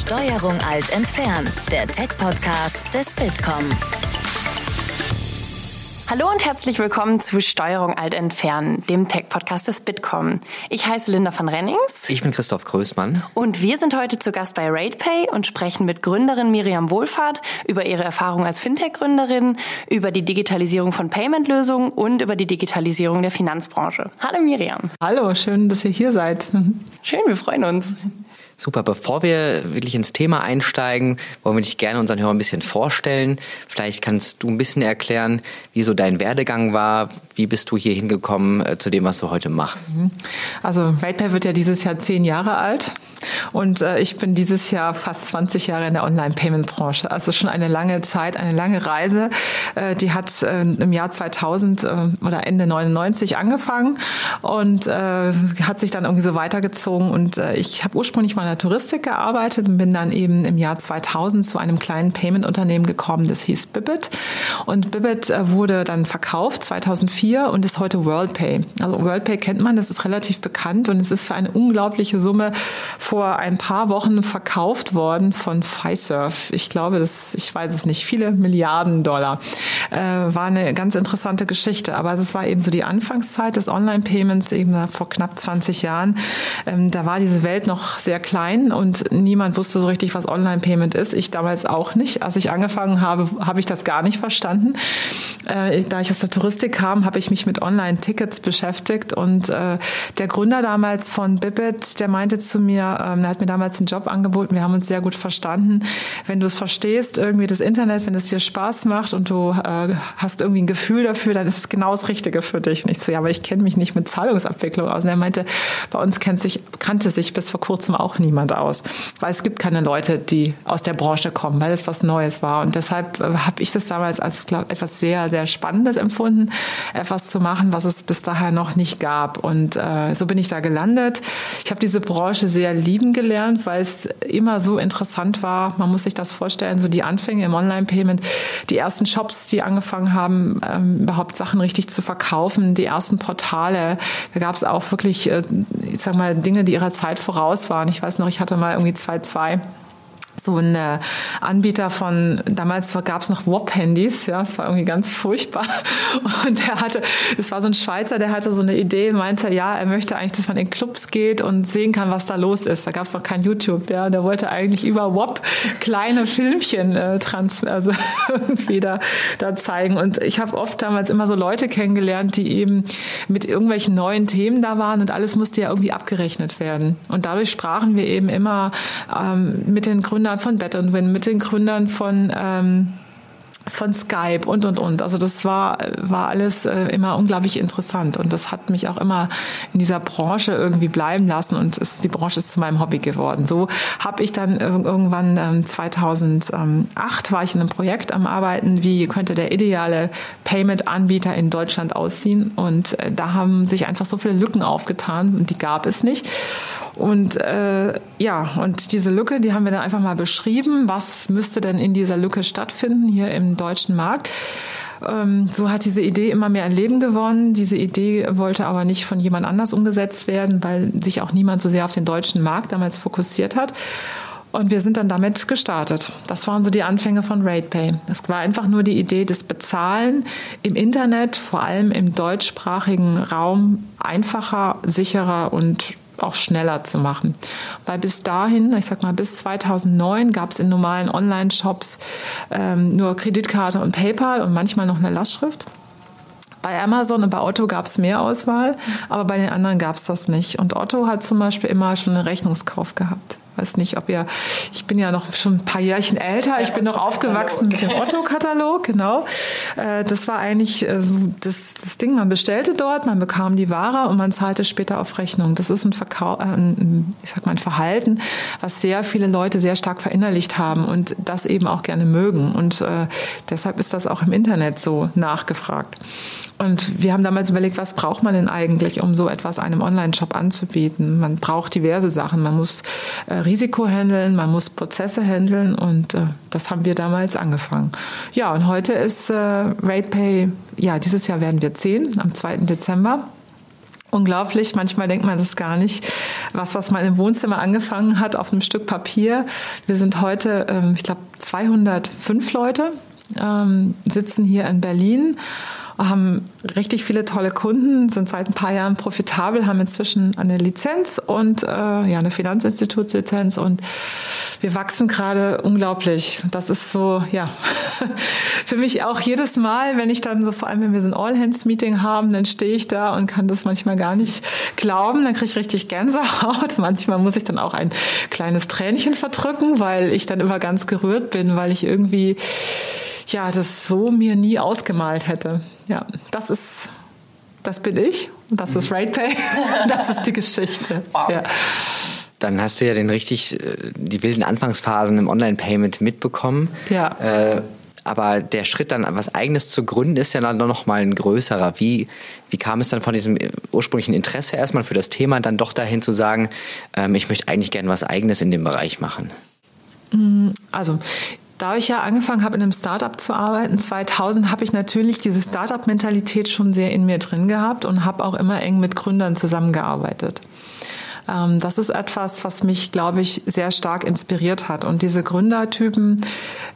Steuerung alt entfernen, der Tech-Podcast des Bitkom. Hallo und herzlich willkommen zu Steuerung alt entfernen, dem Tech-Podcast des Bitkom. Ich heiße Linda van Rennings. Ich bin Christoph Größmann. Und wir sind heute zu Gast bei RatePay und sprechen mit Gründerin Miriam Wohlfahrt über ihre Erfahrung als Fintech-Gründerin, über die Digitalisierung von Payment-Lösungen und über die Digitalisierung der Finanzbranche. Hallo Miriam. Hallo, schön, dass ihr hier seid. Schön, wir freuen uns. Super, bevor wir wirklich ins Thema einsteigen, wollen wir dich gerne unseren Hörern ein bisschen vorstellen. Vielleicht kannst du ein bisschen erklären, wie so dein Werdegang war. Wie bist du hier hingekommen äh, zu dem, was du heute machst? Mhm. Also RatePay wird ja dieses Jahr zehn Jahre alt und äh, ich bin dieses Jahr fast 20 Jahre in der Online-Payment-Branche. Also schon eine lange Zeit, eine lange Reise. Äh, die hat äh, im Jahr 2000 äh, oder Ende 99 angefangen und äh, hat sich dann irgendwie so weitergezogen. Und ich habe ursprünglich mal in der Touristik gearbeitet und bin dann eben im Jahr 2000 zu einem kleinen Payment-Unternehmen gekommen, das hieß Bibbit. Und Bibbit wurde dann verkauft 2004 und ist heute WorldPay. Also WorldPay kennt man, das ist relativ bekannt und es ist für eine unglaubliche Summe vor ein paar Wochen verkauft worden von Fiserv. Ich glaube, das, ich weiß es nicht, viele Milliarden Dollar. Äh, war eine ganz interessante Geschichte. Aber das war eben so die Anfangszeit des Online-Payments, eben vor knapp 20 Jahren. Ähm, da war diese Welt noch sehr klein und niemand wusste so richtig, was Online-Payment ist. Ich damals auch nicht. Als ich angefangen habe, habe ich das gar nicht verstanden. Äh, da ich aus der Touristik kam, habe ich mich mit Online-Tickets beschäftigt und äh, der Gründer damals von Bibbit, der meinte zu mir, ähm, er hat mir damals einen Job angeboten, wir haben uns sehr gut verstanden. Wenn du es verstehst, irgendwie das Internet, wenn es dir Spaß macht und du äh, hast irgendwie ein Gefühl dafür, dann ist es genau das Richtige für dich. Und ich so, ja, aber ich kenne mich nicht mit Zahlungsabwicklung aus. Und er meinte, bei uns kennt sich, kannte sich bis vor kurzem auch niemand aus. Weil es gibt keine Leute, die aus der Branche kommen, weil es was Neues war. Und deshalb äh, habe ich das damals als glaub, etwas sehr, sehr Spannendes empfunden, etwas zu machen, was es bis dahin noch nicht gab. Und äh, so bin ich da gelandet. Ich habe diese Branche sehr lieben gelernt, weil es immer so interessant war. Man muss sich das vorstellen, so die Anfänge im Online-Payment, die ersten Shops, die angefangen haben, ähm, überhaupt Sachen richtig zu verkaufen, die ersten Portale. Da gab es auch wirklich, äh, ich sag mal, Dinge, die ihrer Zeit voraus waren. Ich weiß noch, ich hatte mal irgendwie zwei, zwei so ein äh, Anbieter von, damals gab es noch WOP-Handys, ja, es war irgendwie ganz furchtbar. Und er hatte, es war so ein Schweizer, der hatte so eine Idee, meinte, ja, er möchte eigentlich, dass man in Clubs geht und sehen kann, was da los ist. Da gab es noch kein YouTube, ja. Der wollte eigentlich über WOP kleine Filmchen äh, trans, also irgendwie da, da zeigen. Und ich habe oft damals immer so Leute kennengelernt, die eben mit irgendwelchen neuen Themen da waren und alles musste ja irgendwie abgerechnet werden. Und dadurch sprachen wir eben immer ähm, mit den Gründern Gründern von Bet Win, mit den Gründern von ähm, von Skype und und und. Also das war war alles äh, immer unglaublich interessant und das hat mich auch immer in dieser Branche irgendwie bleiben lassen und ist, die Branche ist zu meinem Hobby geworden. So habe ich dann irgendwann ähm, 2008 war ich in einem Projekt am arbeiten, wie könnte der ideale Payment Anbieter in Deutschland aussehen und äh, da haben sich einfach so viele Lücken aufgetan und die gab es nicht. Und äh, ja, und diese Lücke, die haben wir dann einfach mal beschrieben. Was müsste denn in dieser Lücke stattfinden hier im deutschen Markt? Ähm, so hat diese Idee immer mehr ein Leben gewonnen. Diese Idee wollte aber nicht von jemand anders umgesetzt werden, weil sich auch niemand so sehr auf den deutschen Markt damals fokussiert hat. Und wir sind dann damit gestartet. Das waren so die Anfänge von RatePay. Es war einfach nur die Idee, das Bezahlen im Internet, vor allem im deutschsprachigen Raum, einfacher, sicherer und auch schneller zu machen. Weil bis dahin, ich sag mal bis 2009, gab es in normalen Online-Shops ähm, nur Kreditkarte und PayPal und manchmal noch eine Lastschrift. Bei Amazon und bei Otto gab es mehr Auswahl, aber bei den anderen gab es das nicht. Und Otto hat zum Beispiel immer schon einen Rechnungskauf gehabt weiß nicht, ob ihr, ich bin ja noch schon ein paar Jährchen älter, ich bin noch aufgewachsen mit dem Otto-Katalog, genau. Äh, das war eigentlich äh, das, das Ding, man bestellte dort, man bekam die Ware und man zahlte später auf Rechnung. Das ist ein, Verkauf, äh, ein, ich sag mal, ein Verhalten, was sehr viele Leute sehr stark verinnerlicht haben und das eben auch gerne mögen. Und deshalb ist das auch im Internet so nachgefragt. Und wir haben damals überlegt, was braucht man denn eigentlich, um so etwas einem Online-Shop anzubieten? Man braucht diverse Sachen. Man muss äh, Risiko handeln, man muss Prozesse handeln und äh, das haben wir damals angefangen. Ja, und heute ist äh, RatePay, ja, dieses Jahr werden wir zehn, am 2. Dezember. unglaublich. Manchmal denkt man das gar nicht. Was, was mal im Wohnzimmer angefangen hat auf einem Stück Papier. Wir sind heute, ähm, ich glaube, 205 Leute, ähm, sitzen hier in Berlin haben richtig viele tolle Kunden, sind seit ein paar Jahren profitabel, haben inzwischen eine Lizenz und äh, ja eine Finanzinstitutslizenz und wir wachsen gerade unglaublich. Das ist so ja für mich auch jedes Mal, wenn ich dann so vor allem wenn wir so ein All Hands Meeting haben, dann stehe ich da und kann das manchmal gar nicht glauben. Dann kriege ich richtig Gänsehaut. Manchmal muss ich dann auch ein kleines Tränchen verdrücken, weil ich dann immer ganz gerührt bin, weil ich irgendwie ja, das so mir nie ausgemalt hätte. Ja, das ist, das bin ich und das ist RatePay. das ist die Geschichte. Wow. Ja. Dann hast du ja den richtig, äh, die wilden Anfangsphasen im Online-Payment mitbekommen. Ja. Äh, aber der Schritt dann was Eigenes zu gründen ist ja dann noch mal ein größerer. Wie, wie kam es dann von diesem ursprünglichen Interesse erstmal für das Thema dann doch dahin zu sagen, ähm, ich möchte eigentlich gerne was Eigenes in dem Bereich machen? Mm, also da ich ja angefangen habe, in einem Startup zu arbeiten, 2000, habe ich natürlich diese Startup-Mentalität schon sehr in mir drin gehabt und habe auch immer eng mit Gründern zusammengearbeitet. Ähm, das ist etwas, was mich, glaube ich, sehr stark inspiriert hat. Und diese Gründertypen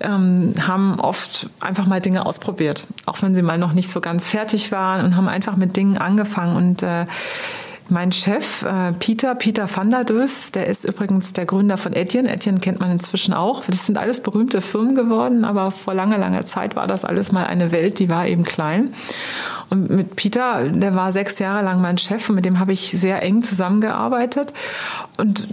ähm, haben oft einfach mal Dinge ausprobiert, auch wenn sie mal noch nicht so ganz fertig waren und haben einfach mit Dingen angefangen. Und äh, mein Chef, äh, Peter, Peter van der Dös, der ist übrigens der Gründer von Etienne. Etienne kennt man inzwischen auch. Das sind alles berühmte Firmen geworden, aber vor langer, langer Zeit war das alles mal eine Welt, die war eben klein. Und mit Peter, der war sechs Jahre lang mein Chef und mit dem habe ich sehr eng zusammengearbeitet. Und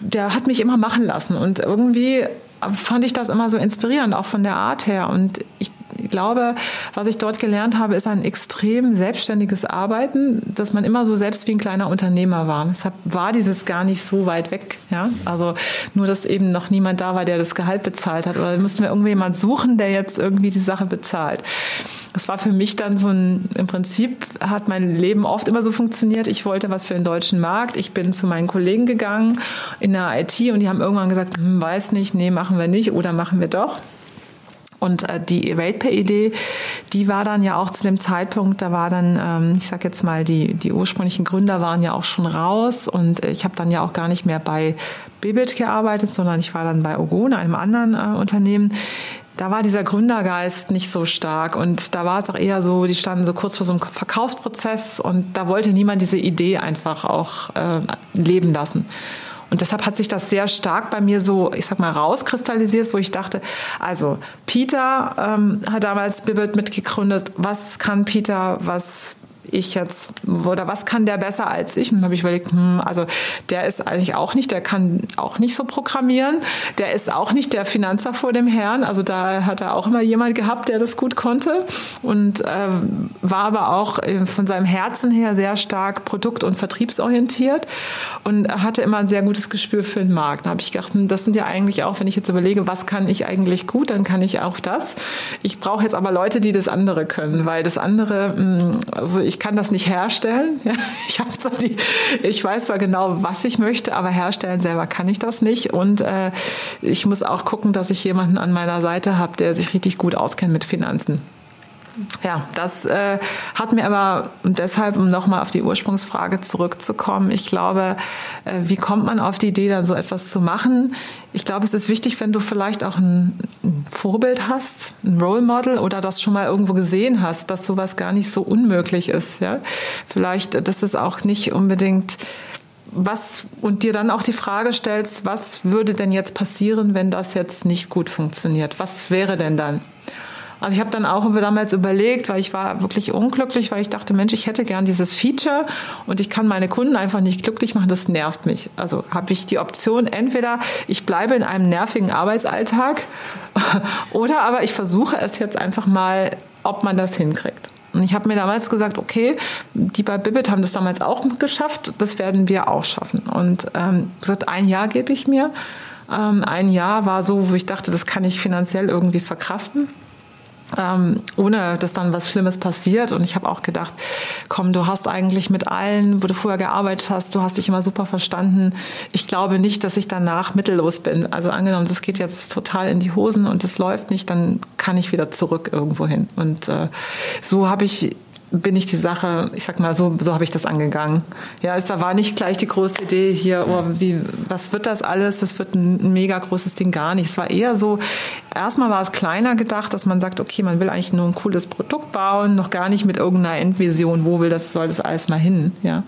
der hat mich immer machen lassen. Und irgendwie fand ich das immer so inspirierend, auch von der Art her. Und ich glaube, was ich dort gelernt habe, ist ein extrem selbstständiges Arbeiten, dass man immer so selbst wie ein kleiner Unternehmer war. Deshalb war dieses gar nicht so weit weg. Ja? Also nur, dass eben noch niemand da war, der das Gehalt bezahlt hat. Oder mussten wir irgendwie jemand suchen, der jetzt irgendwie die Sache bezahlt. Das war für mich dann so ein, im Prinzip hat mein Leben oft immer so funktioniert. Ich wollte was für den deutschen Markt. Ich bin zu meinen Kollegen gegangen in der IT und die haben irgendwann gesagt, hm, weiß nicht, nee, machen wir nicht oder machen wir doch. Und äh, die RatePay-Idee, die war dann ja auch zu dem Zeitpunkt, da war dann, ähm, ich sag jetzt mal, die, die ursprünglichen Gründer waren ja auch schon raus und ich habe dann ja auch gar nicht mehr bei Bibit gearbeitet, sondern ich war dann bei Ogone, einem anderen äh, Unternehmen. Da war dieser Gründergeist nicht so stark und da war es auch eher so, die standen so kurz vor so einem Verkaufsprozess und da wollte niemand diese Idee einfach auch äh, leben lassen. Und deshalb hat sich das sehr stark bei mir so, ich sag mal, rauskristallisiert, wo ich dachte, also Peter ähm, hat damals Bibit mitgegründet. Was kann Peter, was ich jetzt, oder was kann der besser als ich? Und dann habe ich überlegt, hm, also der ist eigentlich auch nicht, der kann auch nicht so programmieren, der ist auch nicht der Finanzer vor dem Herrn, also da hat er auch immer jemand gehabt, der das gut konnte und ähm, war aber auch äh, von seinem Herzen her sehr stark produkt- und vertriebsorientiert und hatte immer ein sehr gutes Gespür für den Markt. Da habe ich gedacht, hm, das sind ja eigentlich auch, wenn ich jetzt überlege, was kann ich eigentlich gut, dann kann ich auch das. Ich brauche jetzt aber Leute, die das andere können, weil das andere, hm, also ich kann das nicht herstellen. Ja, ich so die, ich weiß zwar genau, was ich möchte, aber herstellen selber kann ich das nicht. Und äh, ich muss auch gucken, dass ich jemanden an meiner Seite habe, der sich richtig gut auskennt mit Finanzen. Ja, das äh, hat mir aber deshalb, um nochmal auf die Ursprungsfrage zurückzukommen, ich glaube, äh, wie kommt man auf die Idee, dann so etwas zu machen? Ich glaube, es ist wichtig, wenn du vielleicht auch ein, ein Vorbild hast, ein Role Model oder das schon mal irgendwo gesehen hast, dass sowas gar nicht so unmöglich ist. Ja? Vielleicht, dass es auch nicht unbedingt was und dir dann auch die Frage stellst, was würde denn jetzt passieren, wenn das jetzt nicht gut funktioniert? Was wäre denn dann? Also ich habe dann auch damals überlegt, weil ich war wirklich unglücklich, weil ich dachte, Mensch, ich hätte gern dieses Feature und ich kann meine Kunden einfach nicht glücklich machen, das nervt mich. Also habe ich die Option, entweder ich bleibe in einem nervigen Arbeitsalltag oder aber ich versuche es jetzt einfach mal, ob man das hinkriegt. Und ich habe mir damals gesagt, okay, die bei Bibit haben das damals auch geschafft, das werden wir auch schaffen. Und ähm, gesagt, ein Jahr gebe ich mir. Ähm, ein Jahr war so, wo ich dachte, das kann ich finanziell irgendwie verkraften ähm, ohne dass dann was Schlimmes passiert. Und ich habe auch gedacht, komm, du hast eigentlich mit allen, wo du vorher gearbeitet hast, du hast dich immer super verstanden. Ich glaube nicht, dass ich danach mittellos bin. Also angenommen, das geht jetzt total in die Hosen und es läuft nicht, dann kann ich wieder zurück irgendwo hin. Und äh, so habe ich bin ich die Sache, ich sag mal so, so habe ich das angegangen. Ja, es da war nicht gleich die große Idee hier, oh, wie, was wird das alles? Das wird ein mega großes Ding gar nicht. Es war eher so, erstmal war es kleiner gedacht, dass man sagt, okay, man will eigentlich nur ein cooles Produkt bauen, noch gar nicht mit irgendeiner Endvision, wo will das, soll das alles mal hin, ja.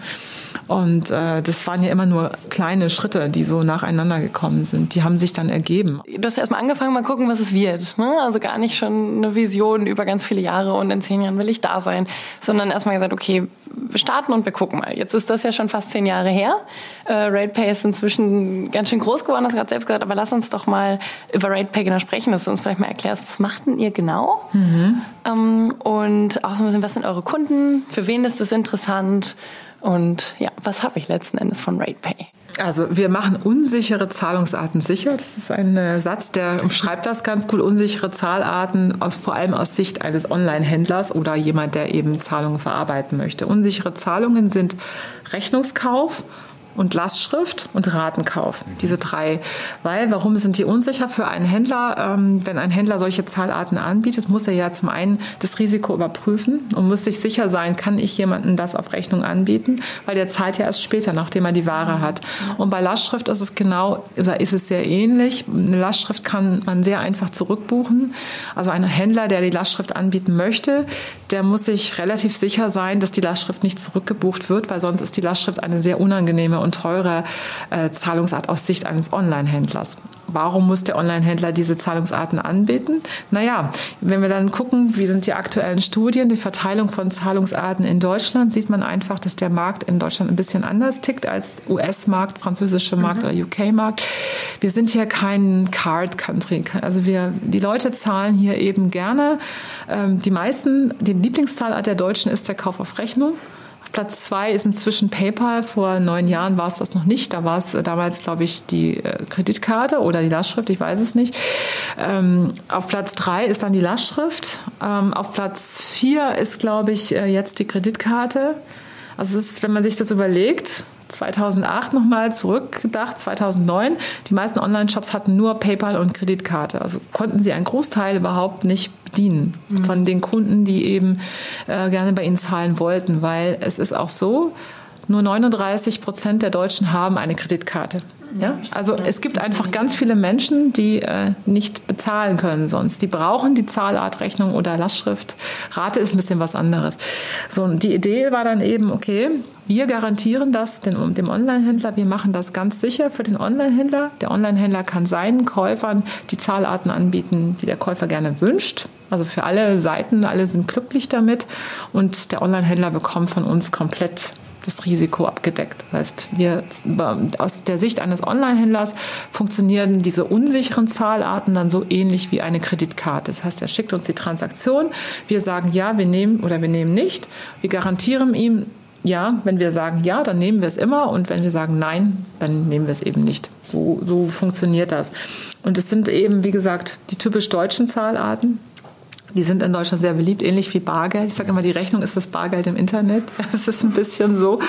Und äh, das waren ja immer nur kleine Schritte, die so nacheinander gekommen sind. Die haben sich dann ergeben. Du hast erstmal angefangen, mal gucken, was es wird. Ne? Also gar nicht schon eine Vision über ganz viele Jahre und in zehn Jahren will ich da sein, sondern erstmal gesagt, okay, wir starten und wir gucken mal. Jetzt ist das ja schon fast zehn Jahre her. Äh, RatePay ist inzwischen ganz schön groß geworden, hast du gerade selbst gesagt, aber lass uns doch mal über RatePay genau sprechen, dass du uns vielleicht mal erklärst, was macht denn ihr genau? Mhm. Ähm, und auch so ein bisschen, was sind eure Kunden? Für wen ist das interessant? Und ja, was habe ich letzten Endes von RatePay? Also wir machen unsichere Zahlungsarten sicher. Das ist ein äh, Satz, der umschreibt das ganz gut. Unsichere Zahlarten, aus, vor allem aus Sicht eines Online-Händlers oder jemand, der eben Zahlungen verarbeiten möchte. Unsichere Zahlungen sind Rechnungskauf, und Lastschrift und Ratenkauf. Diese drei. Weil, warum sind die unsicher für einen Händler? Ähm, wenn ein Händler solche Zahlarten anbietet, muss er ja zum einen das Risiko überprüfen und muss sich sicher sein, kann ich jemanden das auf Rechnung anbieten? Weil der zahlt ja erst später, nachdem er die Ware hat. Und bei Lastschrift ist es genau, da ist es sehr ähnlich. Eine Lastschrift kann man sehr einfach zurückbuchen. Also ein Händler, der die Lastschrift anbieten möchte, der muss sich relativ sicher sein, dass die Lastschrift nicht zurückgebucht wird, weil sonst ist die Lastschrift eine sehr unangenehme und teure äh, Zahlungsart aus Sicht eines Online-Händlers. Warum muss der Online-Händler diese Zahlungsarten anbieten? Naja, wenn wir dann gucken, wie sind die aktuellen Studien, die Verteilung von Zahlungsarten in Deutschland, sieht man einfach, dass der Markt in Deutschland ein bisschen anders tickt als US-Markt, französischer Markt mhm. oder UK-Markt. Wir sind hier kein Card-Country. Also wir, die Leute zahlen hier eben gerne. Ähm, die meisten, die Lieblingszahlart der Deutschen ist der Kauf auf Rechnung. Platz zwei ist inzwischen PayPal. Vor neun Jahren war es das noch nicht. Da war es äh, damals, glaube ich, die äh, Kreditkarte oder die Lastschrift, ich weiß es nicht. Ähm, auf Platz drei ist dann die Lastschrift. Ähm, auf Platz vier ist, glaube ich, äh, jetzt die Kreditkarte. Also ist, wenn man sich das überlegt, 2008 nochmal zurückgedacht, 2009, die meisten Online-Shops hatten nur PayPal und Kreditkarte. Also konnten sie einen Großteil überhaupt nicht bedienen mhm. von den Kunden, die eben äh, gerne bei ihnen zahlen wollten, weil es ist auch so, nur 39 Prozent der Deutschen haben eine Kreditkarte. Ja? Also es gibt einfach ganz viele Menschen, die äh, nicht bezahlen können sonst. Die brauchen die Zahlartrechnung oder Lastschrift. Rate ist ein bisschen was anderes. So, die Idee war dann eben, okay, wir garantieren das dem, dem Online-Händler, wir machen das ganz sicher für den Online-Händler. Der Online-Händler kann seinen Käufern die Zahlarten anbieten, die der Käufer gerne wünscht. Also für alle Seiten, alle sind glücklich damit und der Online-Händler bekommt von uns komplett das Risiko abgedeckt. Das heißt, wir, aus der Sicht eines Online-Händlers funktionieren diese unsicheren Zahlarten dann so ähnlich wie eine Kreditkarte. Das heißt, er schickt uns die Transaktion, wir sagen ja, wir nehmen oder wir nehmen nicht. Wir garantieren ihm ja, wenn wir sagen ja, dann nehmen wir es immer und wenn wir sagen nein, dann nehmen wir es eben nicht. So, so funktioniert das. Und es sind eben, wie gesagt, die typisch deutschen Zahlarten. Die sind in Deutschland sehr beliebt, ähnlich wie Bargeld. Ich sage immer, die Rechnung ist das Bargeld im Internet. Es ist ein bisschen so.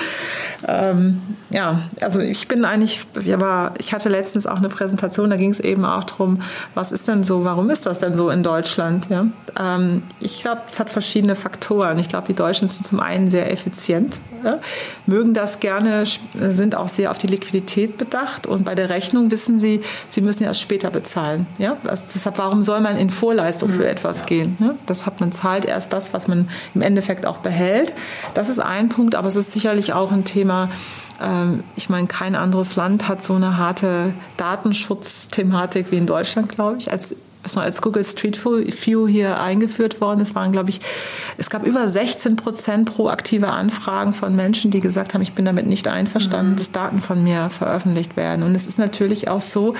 Ähm, ja, also ich bin eigentlich, aber ich hatte letztens auch eine Präsentation, da ging es eben auch darum, was ist denn so, warum ist das denn so in Deutschland? Ja? Ähm, ich glaube, es hat verschiedene Faktoren. Ich glaube, die Deutschen sind zum einen sehr effizient, ja? mögen das gerne, sind auch sehr auf die Liquidität bedacht und bei der Rechnung wissen sie, sie müssen erst später bezahlen. Ja? Also deshalb, warum soll man in Vorleistung für etwas gehen? Ne? Das hat man zahlt erst das, was man im Endeffekt auch behält. Das ist ein Punkt, aber es ist sicherlich auch ein Thema, ähm, ich meine, kein anderes Land hat so eine harte Datenschutzthematik wie in Deutschland, glaube ich. Als noch als Google Street View hier eingeführt worden ist, waren, glaube ich, es gab über 16 Prozent proaktive Anfragen von Menschen, die gesagt haben, ich bin damit nicht einverstanden, mhm. dass Daten von mir veröffentlicht werden. Und es ist natürlich auch so,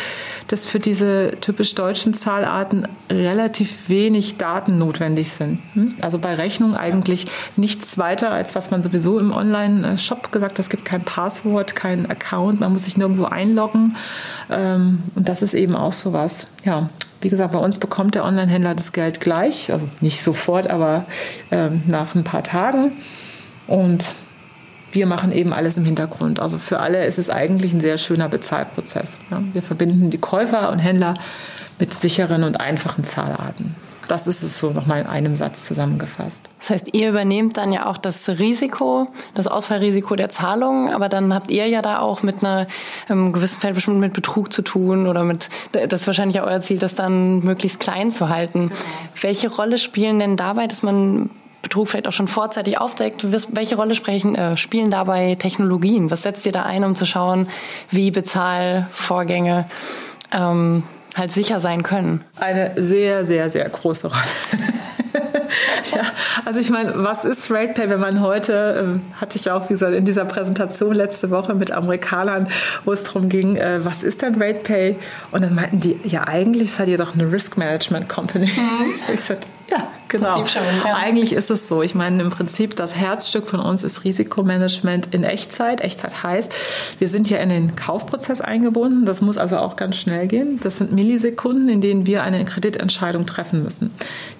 dass für diese typisch deutschen Zahlarten relativ wenig Daten notwendig sind. Hm? Also bei Rechnung eigentlich nichts weiter, als was man sowieso im Online-Shop gesagt hat. Es gibt kein Passwort, kein Account, man muss sich nirgendwo einloggen. Ähm, und das ist eben auch so was. Ja, wie gesagt, bei uns bekommt der Online-Händler das Geld gleich, also nicht sofort, aber ähm, nach ein paar Tagen. Und wir machen eben alles im Hintergrund. Also für alle ist es eigentlich ein sehr schöner Bezahlprozess. Ja. Wir verbinden die Käufer und Händler mit sicheren und einfachen Zahlarten. Das ist es so nochmal in einem Satz zusammengefasst. Das heißt, ihr übernehmt dann ja auch das Risiko, das Ausfallrisiko der Zahlungen, aber dann habt ihr ja da auch mit einer ähm, gewissen Feld bestimmt mit Betrug zu tun oder mit, das ist wahrscheinlich auch euer Ziel, das dann möglichst klein zu halten. Genau. Welche Rolle spielen denn dabei, dass man Betrug vielleicht auch schon vorzeitig aufdeckt. Welche Rolle sprechen, äh, spielen dabei Technologien? Was setzt ihr da ein, um zu schauen, wie Bezahlvorgänge ähm, halt sicher sein können? Eine sehr, sehr, sehr große Rolle. ja, also ich meine, was ist RatePay, wenn man heute, äh, hatte ich auch wie gesagt, in dieser Präsentation letzte Woche mit Amerikanern, wo es darum ging, äh, was ist denn RatePay? Und dann meinten die, ja eigentlich seid ihr doch eine Risk Management Company. Mhm. ich sagte, ja, genau. Schon, ja. Eigentlich ist es so. Ich meine, im Prinzip, das Herzstück von uns ist Risikomanagement in Echtzeit. Echtzeit heißt, wir sind ja in den Kaufprozess eingebunden. Das muss also auch ganz schnell gehen. Das sind Millisekunden, in denen wir eine Kreditentscheidung treffen müssen.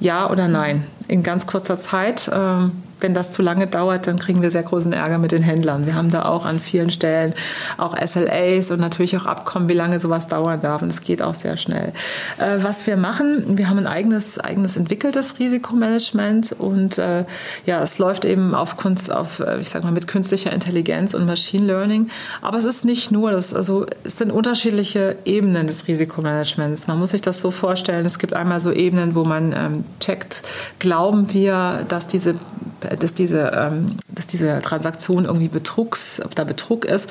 Ja oder nein. In ganz kurzer Zeit. Ähm, wenn das zu lange dauert, dann kriegen wir sehr großen Ärger mit den Händlern. Wir haben da auch an vielen Stellen auch SLAs und natürlich auch Abkommen, wie lange sowas dauern darf. Und es geht auch sehr schnell. Äh, was wir machen, wir haben ein eigenes, eigenes entwickeltes Risikomanagement und äh, ja, es läuft eben auf Kunst, auf, äh, ich sag mal, mit künstlicher Intelligenz und Machine Learning. Aber es ist nicht nur das, also es sind unterschiedliche Ebenen des Risikomanagements. Man muss sich das so vorstellen, es gibt einmal so Ebenen, wo man ähm, checkt, glauben wir, dass diese dass diese, ähm, dass diese Transaktion irgendwie Betrugs, ob da Betrug ist.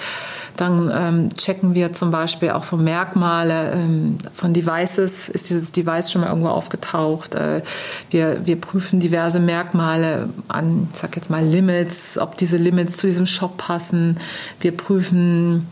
Dann ähm, checken wir zum Beispiel auch so Merkmale ähm, von Devices. Ist dieses Device schon mal irgendwo aufgetaucht? Äh, wir, wir prüfen diverse Merkmale an, ich sag jetzt mal Limits, ob diese Limits zu diesem Shop passen. Wir prüfen